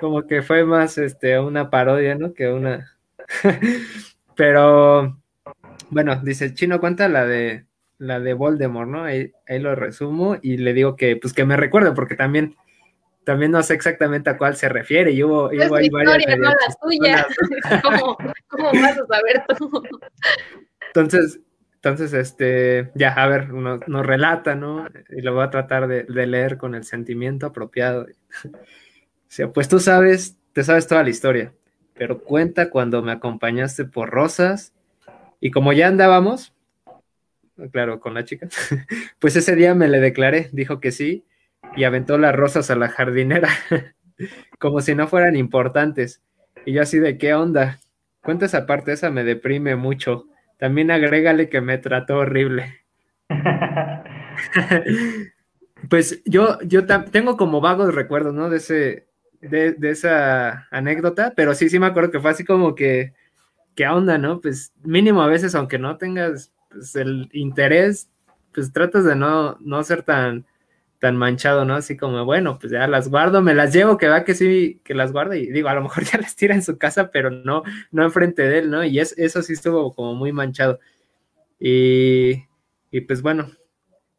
S5: como que fue más este, una parodia, ¿no? Que una. [LAUGHS] Pero bueno, dice Chino, cuenta la de la de Voldemort, ¿no? Ahí, ahí lo resumo y le digo que, pues que me recuerde, porque también, también no sé exactamente a cuál se refiere. Y hubo, y
S4: Es
S5: hubo
S4: mi
S5: ahí varias
S4: historia, no la tuya. [LAUGHS] [LAUGHS] ¿Cómo, ¿Cómo vas a saber tú?
S5: Entonces, entonces, este, ya, a ver, nos, nos relata, ¿no? Y lo voy a tratar de, de leer con el sentimiento apropiado. O sea, pues tú sabes, te sabes toda la historia, pero cuenta cuando me acompañaste por rosas y como ya andábamos, claro, con la chica, [LAUGHS] pues ese día me le declaré, dijo que sí y aventó las rosas a la jardinera, [LAUGHS] como si no fueran importantes. Y yo así de, ¿qué onda? Cuenta esa parte, esa me deprime mucho. También agrégale que me trató horrible. [LAUGHS] Pues yo, yo tengo como vagos recuerdos, ¿no? De ese, de, esa anécdota, pero sí, sí me acuerdo que fue así como que, ¿qué onda, no? Pues mínimo a veces, aunque no tengas pues, el interés, pues tratas de no, no ser tan, tan manchado, ¿no? Así como, bueno, pues ya las guardo, me las llevo, que va que sí, que las guarda y digo, a lo mejor [LAUGHS] ya las tira en su casa, pero no, no enfrente de él, ¿no? Y es, eso sí estuvo como muy manchado. Y, y pues bueno,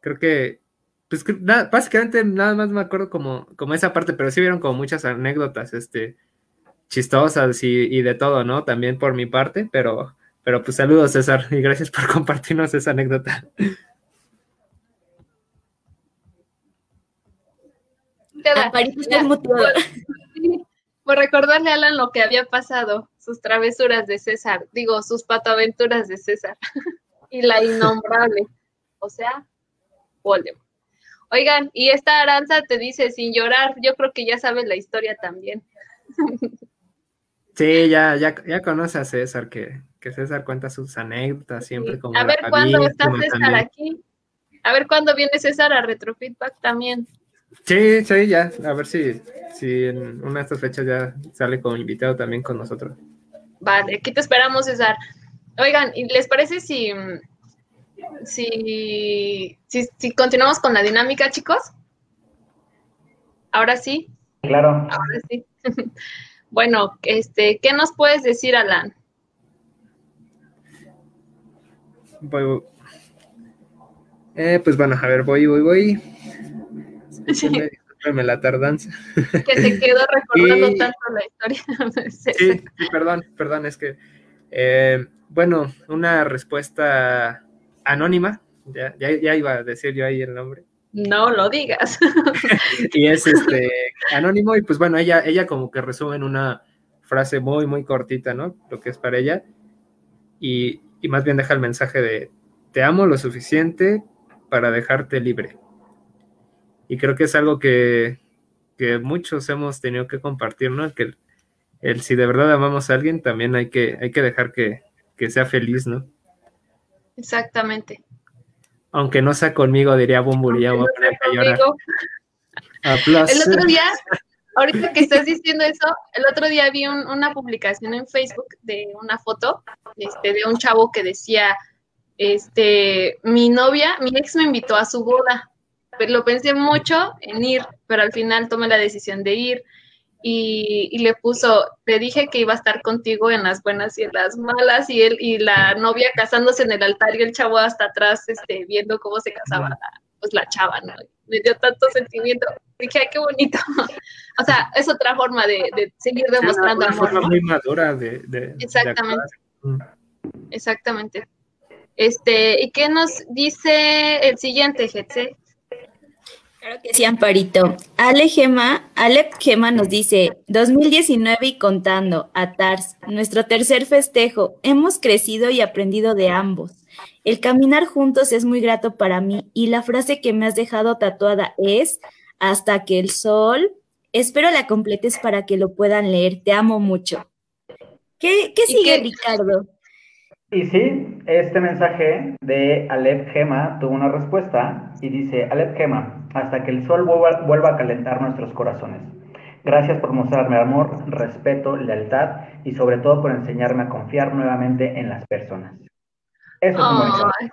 S5: creo que, pues nada, básicamente nada más me acuerdo como, como esa parte, pero sí vieron como muchas anécdotas, este, chistosas y, y de todo, ¿no? También por mi parte, pero, pero pues saludos César y gracias por [LAUGHS] compartirnos esa anécdota.
S4: Sí, Por recordarle a Alan lo que había pasado, sus travesuras de César, digo, sus patoaventuras de César [LAUGHS] y la innombrable, o sea, Voldemort. Oigan, y esta Aranza te dice sin llorar, yo creo que ya sabes la historia también.
S5: Sí, ya, ya, ya conoce a César, que, que César cuenta sus anécdotas siempre como
S4: a ver cuándo está César
S5: también.
S4: aquí. A ver cuándo viene César a Retrofeedback también.
S5: Sí, sí, ya, a ver si, si en una de estas fechas ya sale como invitado también con nosotros.
S4: Vale, aquí te esperamos, César. Oigan, ¿y les parece si, si, si, si continuamos con la dinámica, chicos? Ahora sí,
S6: Claro.
S4: ahora sí. [LAUGHS] Bueno, este, ¿qué nos puedes decir, Alan?
S5: Voy- eh, pues bueno, a ver, voy, voy, voy. [LAUGHS] Discúlpenme, discúlpenme la tardanza.
S4: Que se quedó recordando [LAUGHS]
S5: Y-
S4: tanto la historia.
S5: Sí, sí, perdón, perdón, es que, eh, bueno, una respuesta anónima, ya, ya, ya iba a decir yo ahí el nombre,
S4: No lo digas. [LAUGHS]
S5: y es este anónimo, y pues bueno, ella, ella como que resume en una frase muy, muy cortita, ¿no? Lo que es para ella, y, y más bien deja el mensaje de, te amo lo suficiente para dejarte libre. Y creo que es algo que, que muchos hemos tenido que compartir, ¿no? Que el, el si de verdad amamos a alguien, también hay que, hay que dejar que, que sea feliz, ¿no?
S4: Exactamente.
S5: Aunque no sea conmigo, diría Bumburi, ya voy a llorar.
S4: El otro día, ahorita que estás diciendo eso, el otro día vi un- una publicación en Facebook de una foto este, de un chavo que decía, este, mi novia, mi ex me invitó a su boda, pero lo pensé mucho en ir, pero al final tomé la decisión de ir y, y le puso, le dije que iba a estar contigo en las buenas y en las malas y él y la novia casándose en el altar y el chavo hasta atrás, este, viendo cómo se casaba la, pues la chava, ¿no? Me dio tanto sentimiento. Dije, ay, qué bonito. [LAUGHS] o sea, es otra forma de, de seguir
S5: Sí, una-
S4: demostrando
S5: una
S4: amor,
S5: forma
S4: ¿no?
S5: muy madura de, de- de
S4: Exactamente.
S5: actuar.
S3: Claro que sí, Amparito. Ale Gema, Alep Gema nos dice, 2019 y contando, a Tars, nuestro tercer festejo, hemos crecido y aprendido de ambos. El caminar juntos es muy grato para mí y la frase que me has dejado tatuada es, hasta que el sol, espero la completes para que lo puedan leer, te amo mucho. ¿Qué, qué sigue, Ricardo?
S6: Y sí, este mensaje de Alep Gema tuvo una respuesta y dice, Alep Gema, hasta que el sol vuelva, vuelva a calentar nuestros corazones. Gracias por mostrarme amor, respeto, lealtad y sobre todo por enseñarme a confiar nuevamente en las personas.
S4: Eso es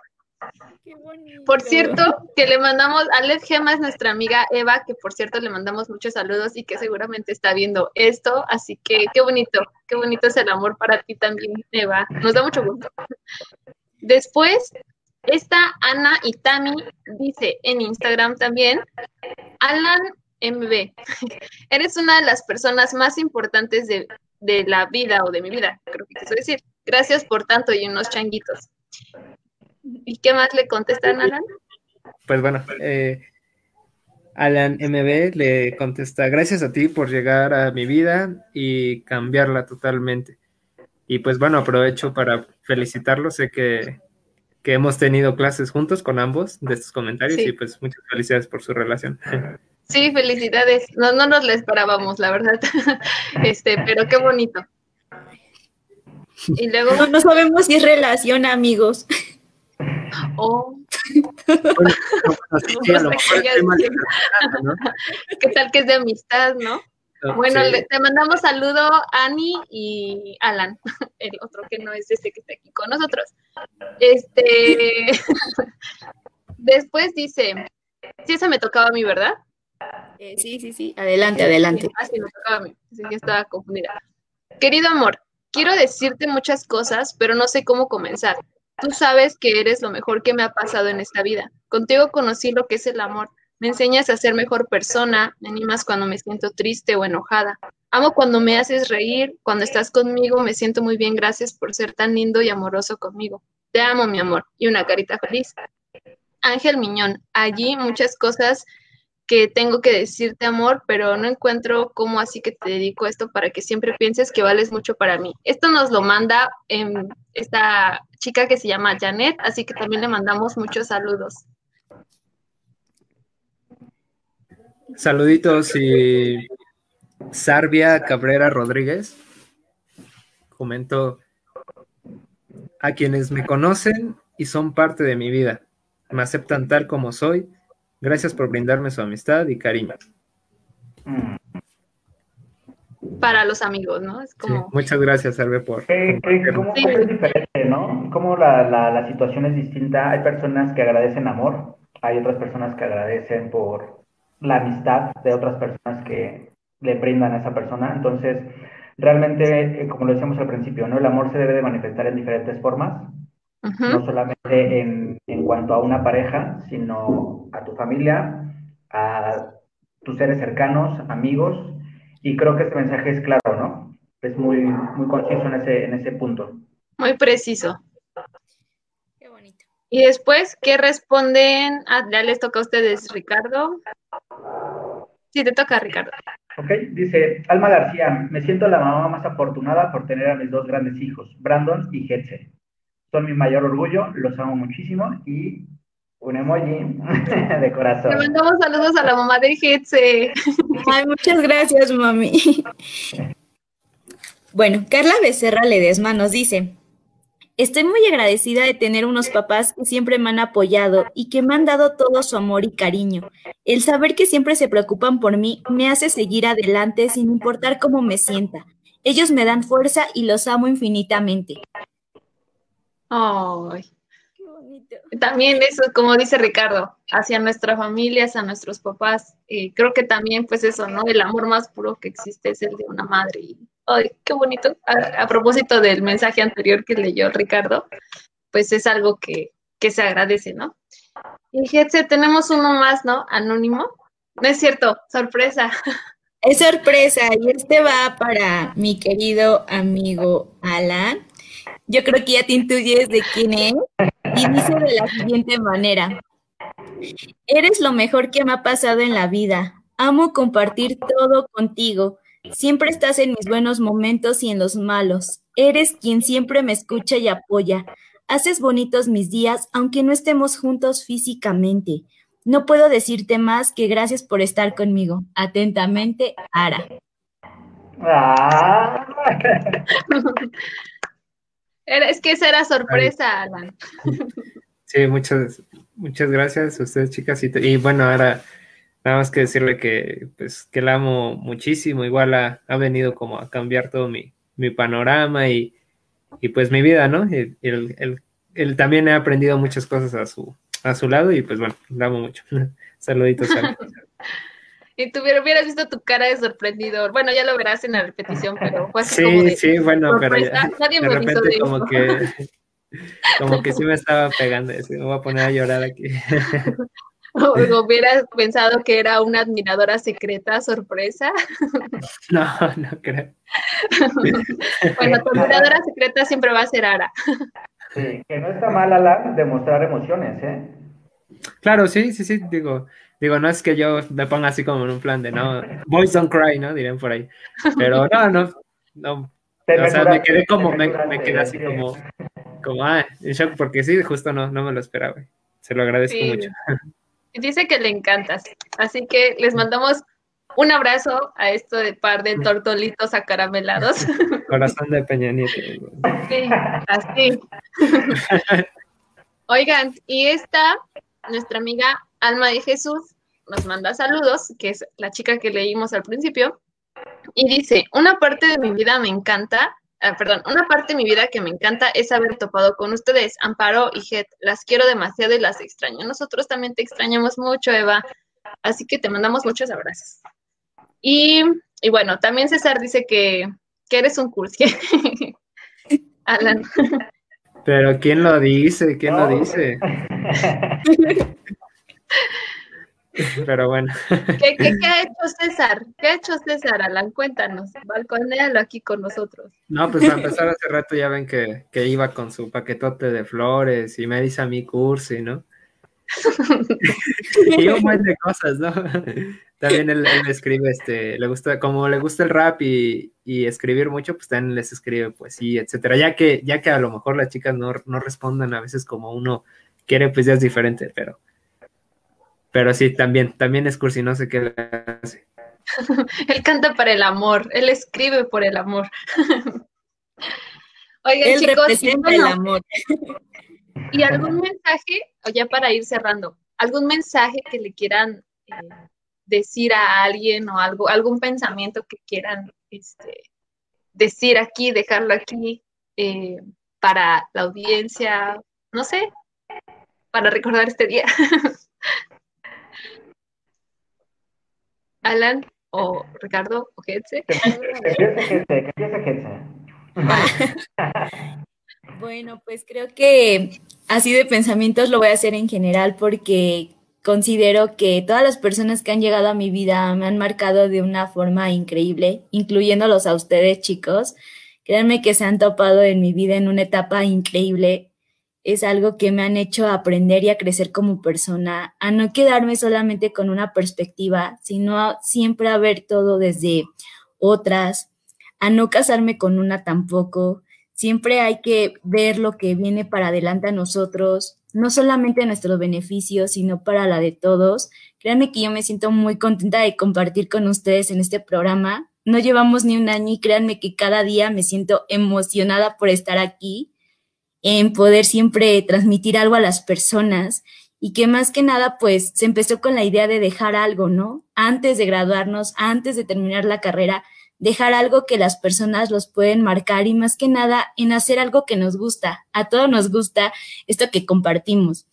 S4: Por cierto, que le mandamos, Alex Gema es nuestra amiga Eva, que por cierto le mandamos muchos saludos y que seguramente está viendo esto, así que qué bonito, qué bonito es el amor para ti también, Eva. Nos da mucho gusto. Después, esta Ana Itami dice en Instagram también, Alan MB, [LAUGHS] eres una de las personas más importantes de, de la vida o de mi vida, creo que quiso decir. Gracias por tanto y unos changuitos. ¿Y qué más le contestan, Alan?
S5: Pues bueno, eh, Alan MB le contesta, gracias a ti por llegar a mi vida y cambiarla totalmente. Y pues bueno, aprovecho para felicitarlo, sé que, hemos tenido clases juntos con ambos de estos comentarios y pues muchas felicidades por su relación. [LAUGHS]
S4: Sí, felicidades. No, no nos la esperábamos, la verdad. [LAUGHS] Este, pero qué bonito.
S3: Y luego no, no sabemos si es relación, amigos. [LAUGHS]
S4: Oh. ¿Qué tal que es de amistad, no? Bueno, te mandamos saludo a Ani y Alan, [LAUGHS] el otro que no es este que está aquí con nosotros. Este, [LAUGHS] después dice, sí, esa me tocaba a mí, ¿verdad?
S3: Eh, sí, sí, sí, adelante, adelante.
S4: Ah, sí, me tocaba a mí, sí, ya estaba confundida. Querido amor, quiero decirte muchas cosas, pero no sé cómo comenzar. Tú sabes que eres lo mejor que me ha pasado en esta vida. Contigo conocí lo que es el amor. Me enseñas a ser mejor persona, me animas cuando me siento triste o enojada. Amo cuando me haces reír, cuando estás conmigo me siento muy bien, gracias por ser tan lindo y amoroso conmigo. Te amo, mi amor. Y una carita feliz. Ángel Miñón, allí muchas cosas que tengo que decirte amor, pero no encuentro cómo así que te dedico esto para que siempre pienses que vales mucho para mí. Esto nos lo manda en esta chica que se llama Janet, así que también le mandamos muchos saludos.
S5: Saluditos y Sarvia Cabrera Rodríguez. Comento a quienes me conocen y son parte de mi vida. Me aceptan tal como soy Gracias por brindarme su amistad y cariño.
S4: Para los amigos, ¿no? Es como...
S5: muchas gracias, Arbe, por...
S6: Eh, ¿Cómo es diferente, no? Cómo la, la, situación es distinta. Hay personas que agradecen amor, hay otras personas que agradecen por la amistad de otras personas que le brindan a esa persona. Entonces, realmente, eh, como lo decíamos al principio, ¿no? El amor se debe de manifestar en diferentes formas no solamente en, en, cuanto a una pareja, sino a tu familia, a tus seres cercanos, amigos, y creo que este mensaje es claro, ¿no? Es muy, muy conciso en ese, en ese punto.
S4: Muy preciso. Qué bonito. Y después, ¿qué responden? Ah, ya les toca a ustedes, Ricardo. Sí, te toca, Ricardo.
S6: Ok, dice Alma García, me siento la mamá más afortunada por tener a mis dos grandes hijos, Brandon y Hetzel son mi mayor orgullo, los amo muchísimo y un emoji [LAUGHS] de corazón.
S4: Le mandamos saludos a la mamá de Hetze. [LAUGHS]
S3: Ay, muchas gracias, mami. [LAUGHS] Bueno, Carla Becerra Ledesma nos dice, estoy muy agradecida de tener unos papás que siempre me han apoyado y que me han dado todo su amor y cariño. El saber que siempre se preocupan por mí me hace seguir adelante sin importar cómo me sienta. Ellos me dan fuerza y los amo infinitamente.
S4: Ay. Qué bonito. También eso, como dice Ricardo, hacia nuestra familia, hacia nuestros papás. y creo que también, pues eso, ¿no? El amor más puro que existe es el de una madre. Y, ay, qué bonito. A, propósito del mensaje anterior que leyó Ricardo, pues es algo que, que se agradece, ¿no? Y Jetse, tenemos uno más, ¿no? Anónimo. No es cierto, sorpresa. [LAUGHS]
S3: Es sorpresa, y este va para mi querido amigo Alan. Yo creo que ya te intuyes de quién es. Y dice de la siguiente manera. Eres lo mejor que me ha pasado en la vida. Amo compartir todo contigo. Siempre estás en mis buenos momentos y en los malos. Eres quien siempre me escucha y apoya. Haces bonitos mis días, aunque no estemos juntos físicamente. No puedo decirte más que gracias por estar conmigo. Atentamente, Ara.
S6: Ah. [LAUGHS]
S4: es que esa era sorpresa, Alan.
S5: Sí, muchas, muchas gracias a ustedes, chicas. Y, bueno, ahora nada más que decirle que, pues, que la amo muchísimo. Igual ha, venido como a cambiar todo mi, panorama y, pues mi vida, ¿no? Y, él, también he aprendido muchas cosas a su, a su lado y pues bueno, la amo mucho. [LAUGHS] Saluditos. [LAUGHS]
S4: Y tú hubieras visto tu cara de sorprendido. Bueno, ya lo verás en la repetición, pero fue así
S5: sí,
S4: como de
S5: Sí, bueno, pero ya, Nadie de me repente como que [LAUGHS] como que sí me estaba pegando, me voy a poner a llorar aquí.
S4: O [LAUGHS] hubieras pensado que era una admiradora secreta, sorpresa. [LAUGHS]
S5: No, no creo. [LAUGHS]
S4: Bueno, tu admiradora secreta siempre va a ser Ara.
S6: Sí, que no está mal, Alan, demostrar emociones, ¿eh?
S5: Claro, sí, sí, sí, digo, digo, no es que yo me ponga así como en un plan de, no, boys don't cry, ¿no? Dirían por ahí. Pero no, no, no. O sea, me quedé como, me, me quedé así como, como, ah, en shock, porque sí, justo no, no me lo esperaba. Se lo agradezco mucho.
S4: Dice que le encantas, así que les mandamos un abrazo a esto de par de tortolitos acaramelados. [LAUGHS]
S5: Corazón de Peña
S4: Sí, así. Oigan, y esta, nuestra amiga Alma de Jesús, nos manda saludos, que es la chica que leímos al principio, y dice, una parte de mi vida me encanta, ah, perdón, una parte de mi vida que me encanta es haber topado con ustedes, Amparo y Jet, las quiero demasiado y las extraño. Nosotros también te extrañamos mucho, Eva, así que te mandamos muchos abrazos. Y, bueno, también César dice que, eres un cursi. [LAUGHS] Alan.
S5: Pero ¿quién lo dice? ¿Quién lo dice? [LAUGHS] Pero bueno.
S4: ¿Qué, ha hecho César? ¿Qué ha hecho César, Alan? Cuéntanos, balconéalo aquí con nosotros.
S5: No, pues para empezar hace rato ya ven que, iba con su paquetote de flores y me dice a mi cursi, ¿no? [LAUGHS] y un buen de cosas, ¿no? También él, escribe, este, le gusta, como le gusta el rap y, escribir mucho, pues también les escribe poesía, etcétera. Ya que, ya que a lo mejor las chicas no, no respondan a veces como uno quiere, pues ya es diferente, pero, pero sí, también, también es cursi, no sé qué le hace. [LAUGHS]
S4: él canta para el amor, él escribe por el amor. [LAUGHS] Oigan, chicos,
S3: el amor.
S4: ¿Y algún mensaje, o ya para ir cerrando, algún mensaje que le quieran eh, decir a alguien o algo, algún pensamiento que quieran este, decir aquí, dejarlo aquí eh, para la audiencia, no sé, para recordar este día. [LAUGHS] Alan o Ricardo o Getse. [LAUGHS]
S3: Bueno, pues creo que así de pensamientos lo voy a hacer en general porque considero que todas las personas que han llegado a mi vida me han marcado de una forma increíble, incluyéndolos a ustedes, chicos. Créanme que se han topado en mi vida en una etapa increíble. Es algo que me han hecho aprender y a crecer como persona, a no quedarme solamente con una perspectiva, sino a siempre a ver todo desde otras, a no casarme con una tampoco. Siempre hay que ver lo que viene para adelante a nosotros, no solamente nuestros beneficios, sino para la de todos. Créanme que yo me siento muy contenta de compartir con ustedes en este programa. No llevamos ni un año y créanme que cada día me siento emocionada por estar aquí, en poder siempre transmitir algo a las personas y que más que nada pues se empezó con la idea de dejar algo, ¿no? Antes de graduarnos, antes de terminar la carrera, dejar algo que las personas los pueden marcar y más que nada en hacer algo que nos gusta. A todos nos gusta esto que compartimos.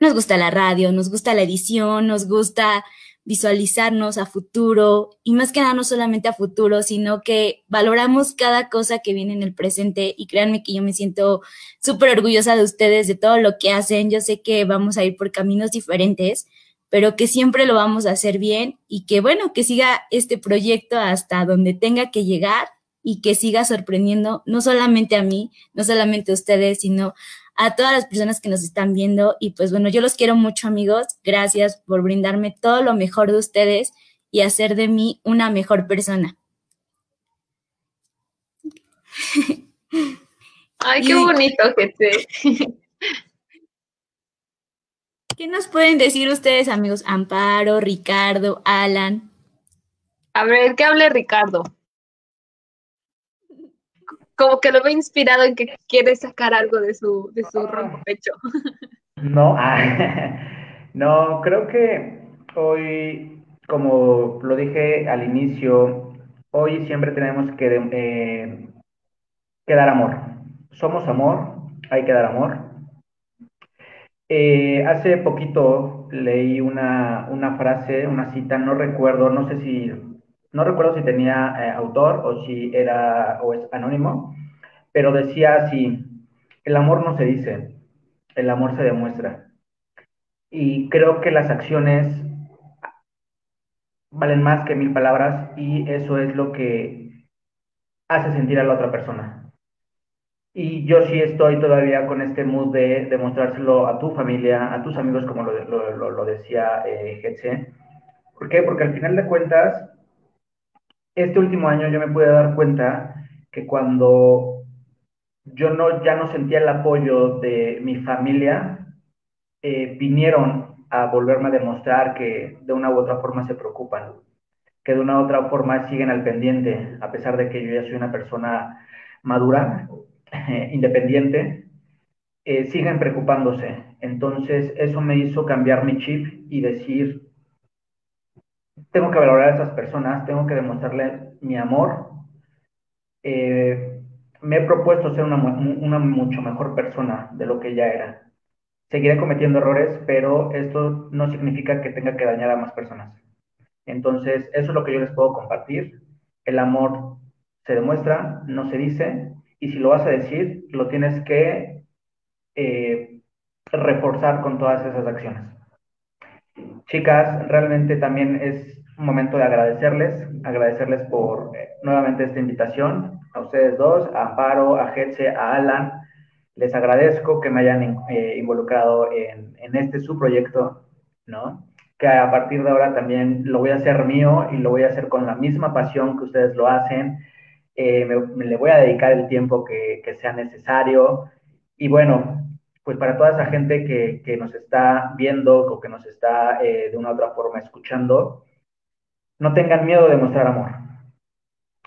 S3: Nos gusta la radio, nos gusta la edición, nos gusta visualizarnos a futuro y más que nada no solamente a futuro, sino que valoramos cada cosa que viene en el presente y créanme que yo me siento súper orgullosa de ustedes, de todo lo que hacen. Yo sé que vamos a ir por caminos diferentes, pero que siempre lo vamos a hacer bien y que bueno, que siga este proyecto hasta donde tenga que llegar y que siga sorprendiendo no solamente a mí, no solamente a ustedes, sino a todas las personas que nos están viendo y pues bueno, yo los quiero mucho amigos, gracias por brindarme todo lo mejor de ustedes y hacer de mí una mejor persona.
S4: Ay, qué bonito, gente. [LAUGHS]
S3: ¿Qué nos pueden decir ustedes, amigos? Amparo, Ricardo, Alan.
S4: A ver, ¿qué hable Ricardo? Como que lo ve inspirado en que quiere sacar algo de su, de su pecho. [LAUGHS]
S6: No, [LAUGHS] no, creo que hoy, como lo dije al inicio, hoy siempre tenemos que, eh, que dar amor. Somos amor, hay que dar amor eh, hace poquito leí una, frase, una cita, no recuerdo, no sé si, no recuerdo si tenía eh, autor o si era o es anónimo, pero decía así, el amor no se dice, el amor se demuestra. Y creo que las acciones valen más que mil palabras y eso es lo que hace sentir a la otra persona. Y yo sí estoy todavía con este mood de demostrárselo a tu familia, a tus amigos, como lo, decía eh, ¿Por qué? Porque al final de cuentas, este último año yo me pude dar cuenta que cuando yo no, ya no sentía el apoyo de mi familia, eh, vinieron a volverme a demostrar que de una u otra forma se preocupan, que de una u otra forma siguen al pendiente, a pesar de que yo ya soy una persona madura, [LAUGHS] independiente, eh, siguen preocupándose. Entonces, eso me hizo cambiar mi chip y decir, tengo que valorar a esas personas, tengo que demostrarle mi amor. Eh, me he propuesto ser una, mucho mejor persona de lo que ya era. Seguiré cometiendo errores, pero esto no significa que tenga que dañar a más personas. Entonces, eso es lo que yo les puedo compartir. El amor se demuestra, no se dice, y si lo vas a decir, lo tienes que eh, reforzar con todas esas acciones. Chicas, realmente también es un momento de agradecerles, agradecerles por eh, nuevamente esta invitación, a ustedes dos, a Amparo, a Getse, a Alan. Les agradezco que me hayan eh, involucrado en, este su proyecto, ¿no? Que a partir de ahora también lo voy a hacer mío y lo voy a hacer con la misma pasión que ustedes lo hacen eh, me, le voy a dedicar el tiempo que, sea necesario. Y bueno, pues para toda esa gente que, nos está viendo o que nos está eh, de una u otra forma escuchando, no tengan miedo de mostrar amor.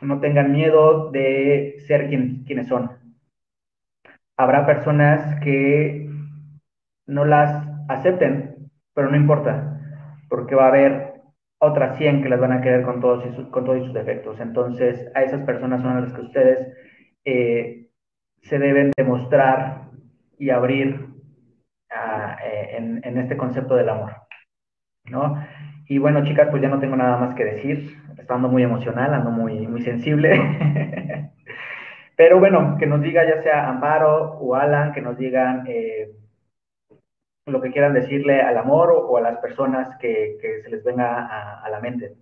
S6: No tengan miedo de ser quienes son. Habrá personas que no las acepten, pero no importa, porque va a haber otras 100 que las van a querer con todos, con todos sus defectos. Entonces, a esas personas son a las que ustedes eh, se deben demostrar y abrir ah, eh, en, este concepto del amor. ¿no? Y bueno, chicas, pues ya no tengo nada más que decir. Estando muy emocional, ando muy, muy sensible. [LAUGHS] Pero bueno, que nos diga ya sea Amparo o Alan, que nos digan... Eh, lo que quieran decirle al amor o, a las personas que, se les venga a, la mente.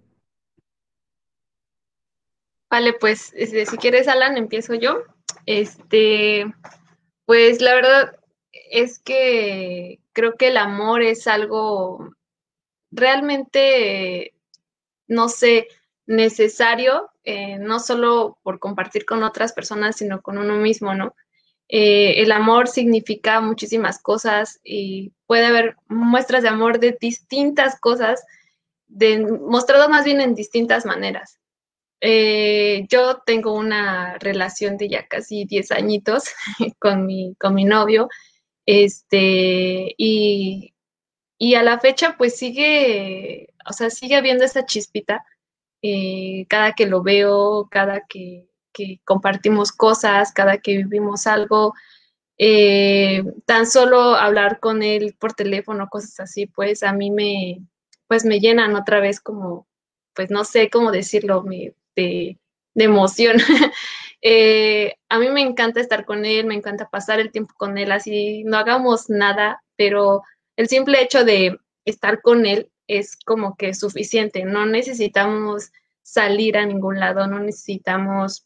S4: Vale, pues este, si quieres, Alan, empiezo yo. Este, pues la verdad es que creo que el amor es algo realmente, no sé, necesario, eh, no solo por compartir con otras personas, sino con uno mismo, ¿no? Eh, el amor significa muchísimas cosas y puede haber muestras de amor de distintas cosas, de, mostrado más bien en distintas maneras. Eh, yo tengo una relación de ya casi 10 añitos [LAUGHS] con mi, con mi novio, este, y, y, a la fecha pues sigue, o sea, sigue habiendo esa chispita eh, cada que lo veo, cada que que compartimos cosas, cada que vivimos algo, eh, tan solo hablar con él por teléfono, cosas así, pues a mí me, pues me llenan otra vez como, pues no sé cómo decirlo, de, de, emoción. [LAUGHS] Eh, a mí me encanta estar con él, me encanta pasar el tiempo con él, así no hagamos nada, pero el simple hecho de estar con él es como que suficiente, no necesitamos salir a ningún lado, no necesitamos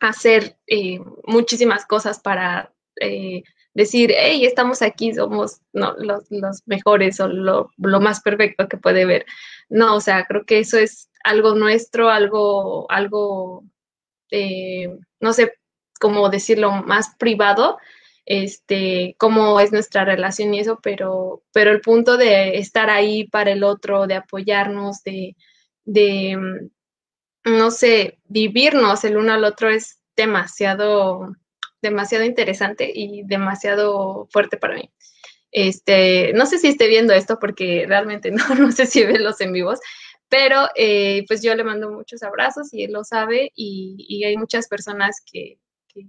S4: hacer eh, muchísimas cosas para eh, decir, hey, estamos aquí, somos no, los, los mejores o lo, lo, más perfecto que puede ver. No, o sea, creo que eso es algo nuestro, algo, algo, eh, no sé cómo decirlo, más privado, este, cómo es nuestra relación y eso, pero, pero el punto de estar ahí para el otro, de apoyarnos, de, de, mm, no sé, vivirnos el uno al otro es demasiado, demasiado interesante y demasiado fuerte para mí. Este, no sé si esté viendo esto porque realmente [LAUGHS] no, no sé si ve los en vivos, pero eh, pues yo le mando muchos abrazos y él lo sabe y, y hay muchas personas que, que,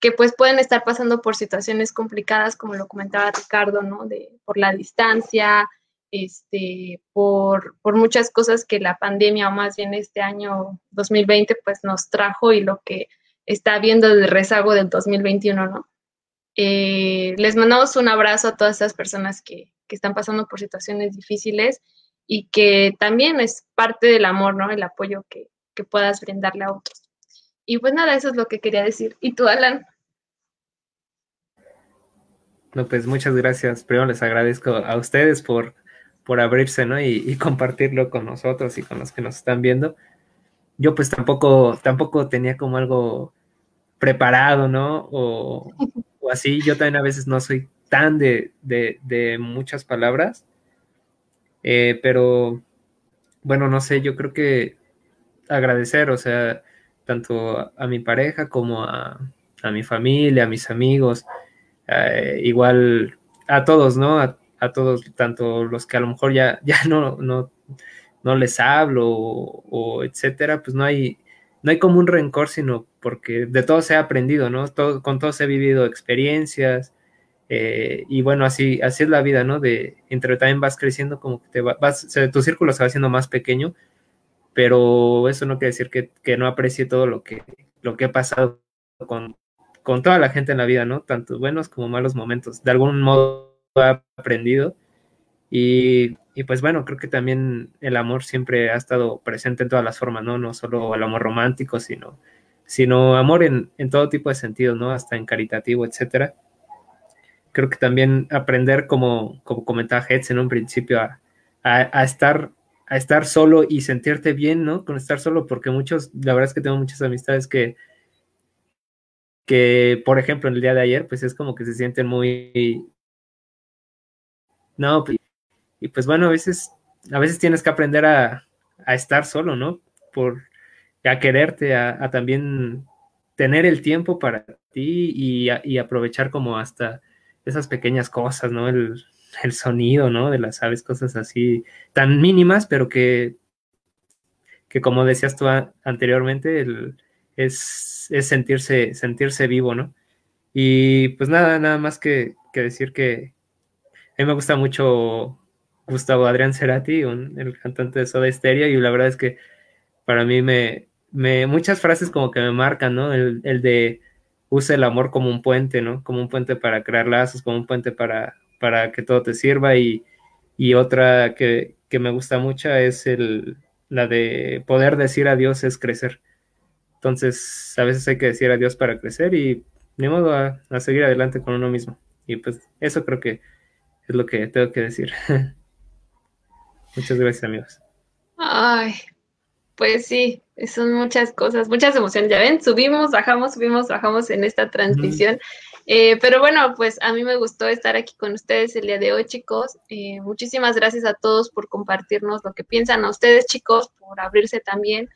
S4: que, pues pueden estar pasando por situaciones complicadas, como lo comentaba Ricardo, ¿no? De, por la distancia, este, por, por muchas cosas que la pandemia o más bien este año 2020 pues nos trajo y lo que está viendo el rezago del 2021, ¿no? Eh, les mandamos un abrazo a todas esas personas que, que, están pasando por situaciones difíciles y que también es parte del amor, ¿no? El apoyo que, que puedas brindarle a otros. Y pues nada, eso es lo que quería decir. ¿Y tú, Alan?
S5: No, pues muchas gracias. Primero les agradezco a ustedes por, por abrirse, ¿no? Y, y, compartirlo con nosotros y con los que nos están viendo. Yo pues tampoco, tampoco tenía como algo preparado, ¿no? O, [LAUGHS] o, así. Yo también a veces no soy tan de, de, de muchas palabras, eh, pero bueno, no sé, yo creo que agradecer, o sea, tanto a, a mi pareja como a, a, mi familia, a mis amigos, eh, igual a todos, ¿no? A, a, todos, tanto los que a lo mejor ya, [LAUGHS] ya no, no, no les hablo o, o etcétera, pues no hay, no hay como un rencor, sino porque de todo se ha aprendido, ¿no? Todo, con todo se ha vivido experiencias, eh, y bueno, así, así es la vida, ¿no? De entre también vas creciendo, como que te va, vas, tu círculo se va haciendo más pequeño, pero eso no quiere decir que, que no aprecie todo lo que, lo que he pasado con, con toda la gente en la vida, ¿no? Tanto buenos como malos momentos. De algún modo he aprendido. Y, y, pues bueno, creo que también el amor siempre ha estado presente en todas las formas, ¿no? No solo el amor romántico, sino, sino amor en, en todo tipo de sentidos, ¿no? Hasta en caritativo, etcétera. Creo que también aprender, como, como comentaba Hetz en un principio, a, a, estar, a estar solo y sentirte bien, ¿no? Con estar solo, porque muchos, la verdad es que tengo muchas amistades que, que, por ejemplo, en el día de ayer, pues es como que se sienten muy... No, pues, y pues bueno, a veces, a veces tienes que aprender a, a estar solo, ¿no? Por, a quererte, a, también tener el tiempo para ti y, y aprovechar como hasta esas pequeñas cosas, ¿no? El, el, sonido, ¿no? De las aves, cosas así tan mínimas, pero que, que como decías tú anteriormente, el, es, es, sentirse, sentirse vivo, ¿no? Y pues nada, nada más que, que decir que a mí me gusta mucho Gustavo Adrián Cerati, un, el cantante de Soda Stereo, y la verdad es que para mí me, muchas frases como que me marcan, ¿no? El, el de usa el amor como un puente, ¿no? Como un puente para crear lazos, como un puente para, para que todo te sirva. Y, y otra que, que, me gusta mucho es el, la de poder decir adiós es crecer. Entonces, a veces hay que decir adiós para crecer y ni modo a, a seguir adelante con uno mismo. Y pues eso creo que es lo que tengo que decir. [LAUGHS] Muchas gracias, amigos.
S4: Ay, pues sí, son muchas cosas, muchas emociones. Ya ven, subimos, bajamos, subimos, bajamos en esta transmisión. Mm. Eh, pero bueno, pues a mí me gustó estar aquí con ustedes el día de hoy, chicos. Eh, muchísimas gracias a todos por compartirnos lo que piensan, a ustedes, chicos, por abrirse también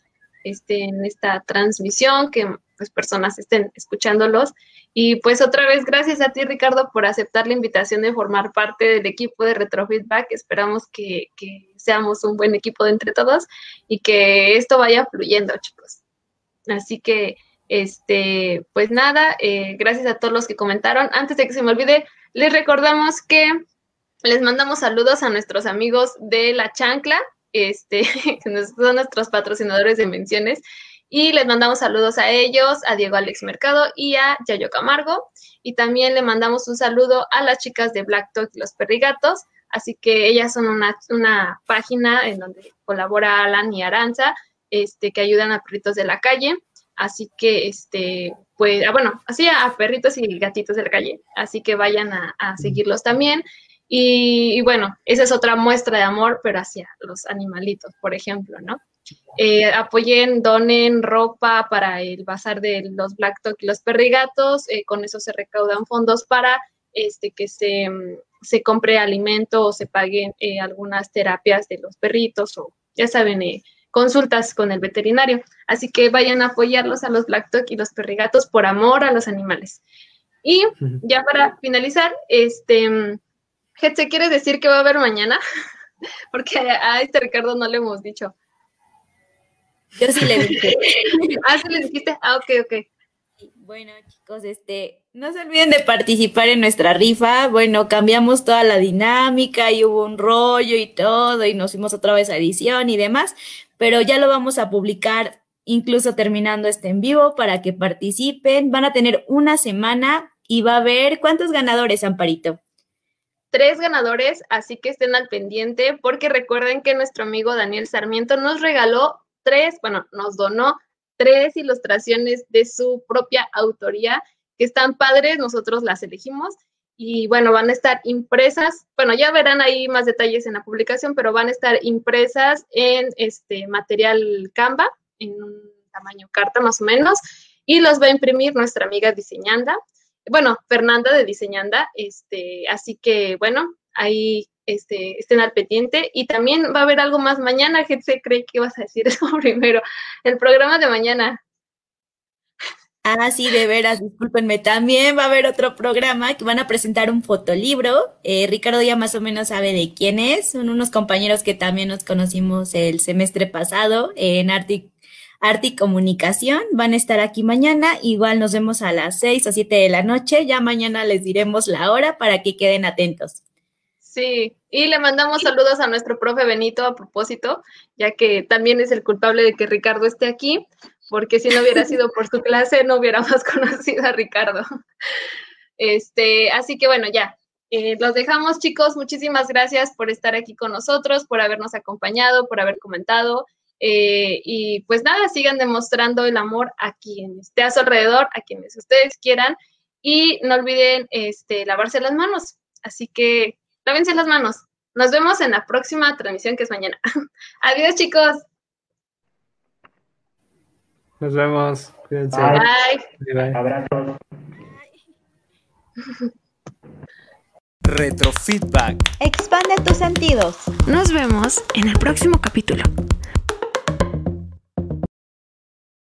S4: este, en esta transmisión, que pues personas estén escuchándolos. Y pues otra vez, gracias a ti, Ricardo, por aceptar la invitación de formar parte del equipo de Retrofeedback. Esperamos que, que seamos un buen equipo de entre todos y que esto vaya fluyendo, chicos. Así que, este, pues nada, eh, gracias a todos los que comentaron. Antes de que se me olvide, les recordamos que les mandamos saludos a nuestros amigos de La Chancla, este, [LAUGHS] que son nuestros patrocinadores de menciones. Y les mandamos saludos a ellos, a Diego Alex Mercado y a Yayo Camargo. Y también le mandamos un saludo a las chicas de Black Talk y los Perrigatos. Así que ellas son una, una página en donde colabora Alan y Aranza, este, que ayudan a perritos de la calle. Así que, este, pues, ah, bueno, así a perritos y gatitos de la calle. Así que vayan a, seguirlos también. Y, bueno, esa es otra muestra de amor, pero hacia los animalitos, por ejemplo, ¿no? Eh, apoyen, donen ropa para el bazar de los Black Talk y los perrigatos. Eh, con eso se recaudan fondos para este, que se, se compre alimento o se paguen eh, algunas terapias de los perritos o, ya saben, consultas con el veterinario. Así que vayan a apoyarlos a los Black Talk y los perrigatos por amor a los animales. Y ya para finalizar, este, ¿se quiere decir que va a haber mañana? [LAUGHS] Porque a este Ricardo no le hemos dicho.
S3: Yo sí le dije. [LAUGHS]
S4: ah, sí le dijiste. Ah, ok, ok.
S3: Bueno, chicos, este, no se olviden de participar en nuestra rifa. Bueno, cambiamos toda la dinámica y hubo un rollo y todo, y nos fuimos otra vez a edición y demás pero ya lo vamos a publicar incluso terminando este en vivo para que participen. Van a tener una semana y va a haber cuántos ganadores, Amparito.
S4: Tres ganadores, así que estén al pendiente porque recuerden que nuestro amigo Daniel Sarmiento nos regaló tres, bueno, nos donó tres ilustraciones de su propia autoría que están padres, nosotros las elegimos y bueno, van a estar impresas, bueno, ya verán ahí más detalles en la publicación, pero van a estar impresas en este material Canva, en un tamaño carta más o menos, y los va a imprimir nuestra amiga diseñanda, bueno, Fernanda de Diseñanda, este, así que bueno, ahí este, estén al pendiente. Y también va a haber algo más mañana, gente se cree que vas a decir [LAUGHS] eso primero. El programa de mañana.
S3: Ah, sí, de veras, discúlpenme. También va a haber otro programa que van a presentar un fotolibro. Eh, Ricardo ya más o menos sabe de quién es. Son unos compañeros que también nos conocimos el semestre pasado en Arte, Arte y Comunicación. Van a estar aquí mañana. Igual nos vemos a las seis o siete de la noche. Ya mañana les diremos la hora para que queden atentos.
S4: Sí, y le mandamos saludos a nuestro profe Benito a propósito, ya que también es el culpable de que Ricardo esté aquí porque si no hubiera sido por su [LAUGHS] clase no hubiéramos [LAUGHS] conocido a Ricardo. Este, así que bueno, ya, eh, los dejamos chicos, muchísimas gracias por estar aquí con nosotros, por habernos acompañado, por haber comentado. Eh, y pues nada, sigan demostrando el amor a quien esté a su alrededor, a quienes ustedes quieran. Y no olviden este, lavarse las manos. Así que lávense las manos. Nos vemos en la próxima transmisión que es mañana. [LAUGHS] Adiós chicos.
S5: Nos vemos. Cuídense.
S4: Bye.
S6: Bye. Abrazos. [LAUGHS]
S2: Retrofeedback.
S7: Expande tus sentidos.
S1: Nos vemos en el próximo capítulo.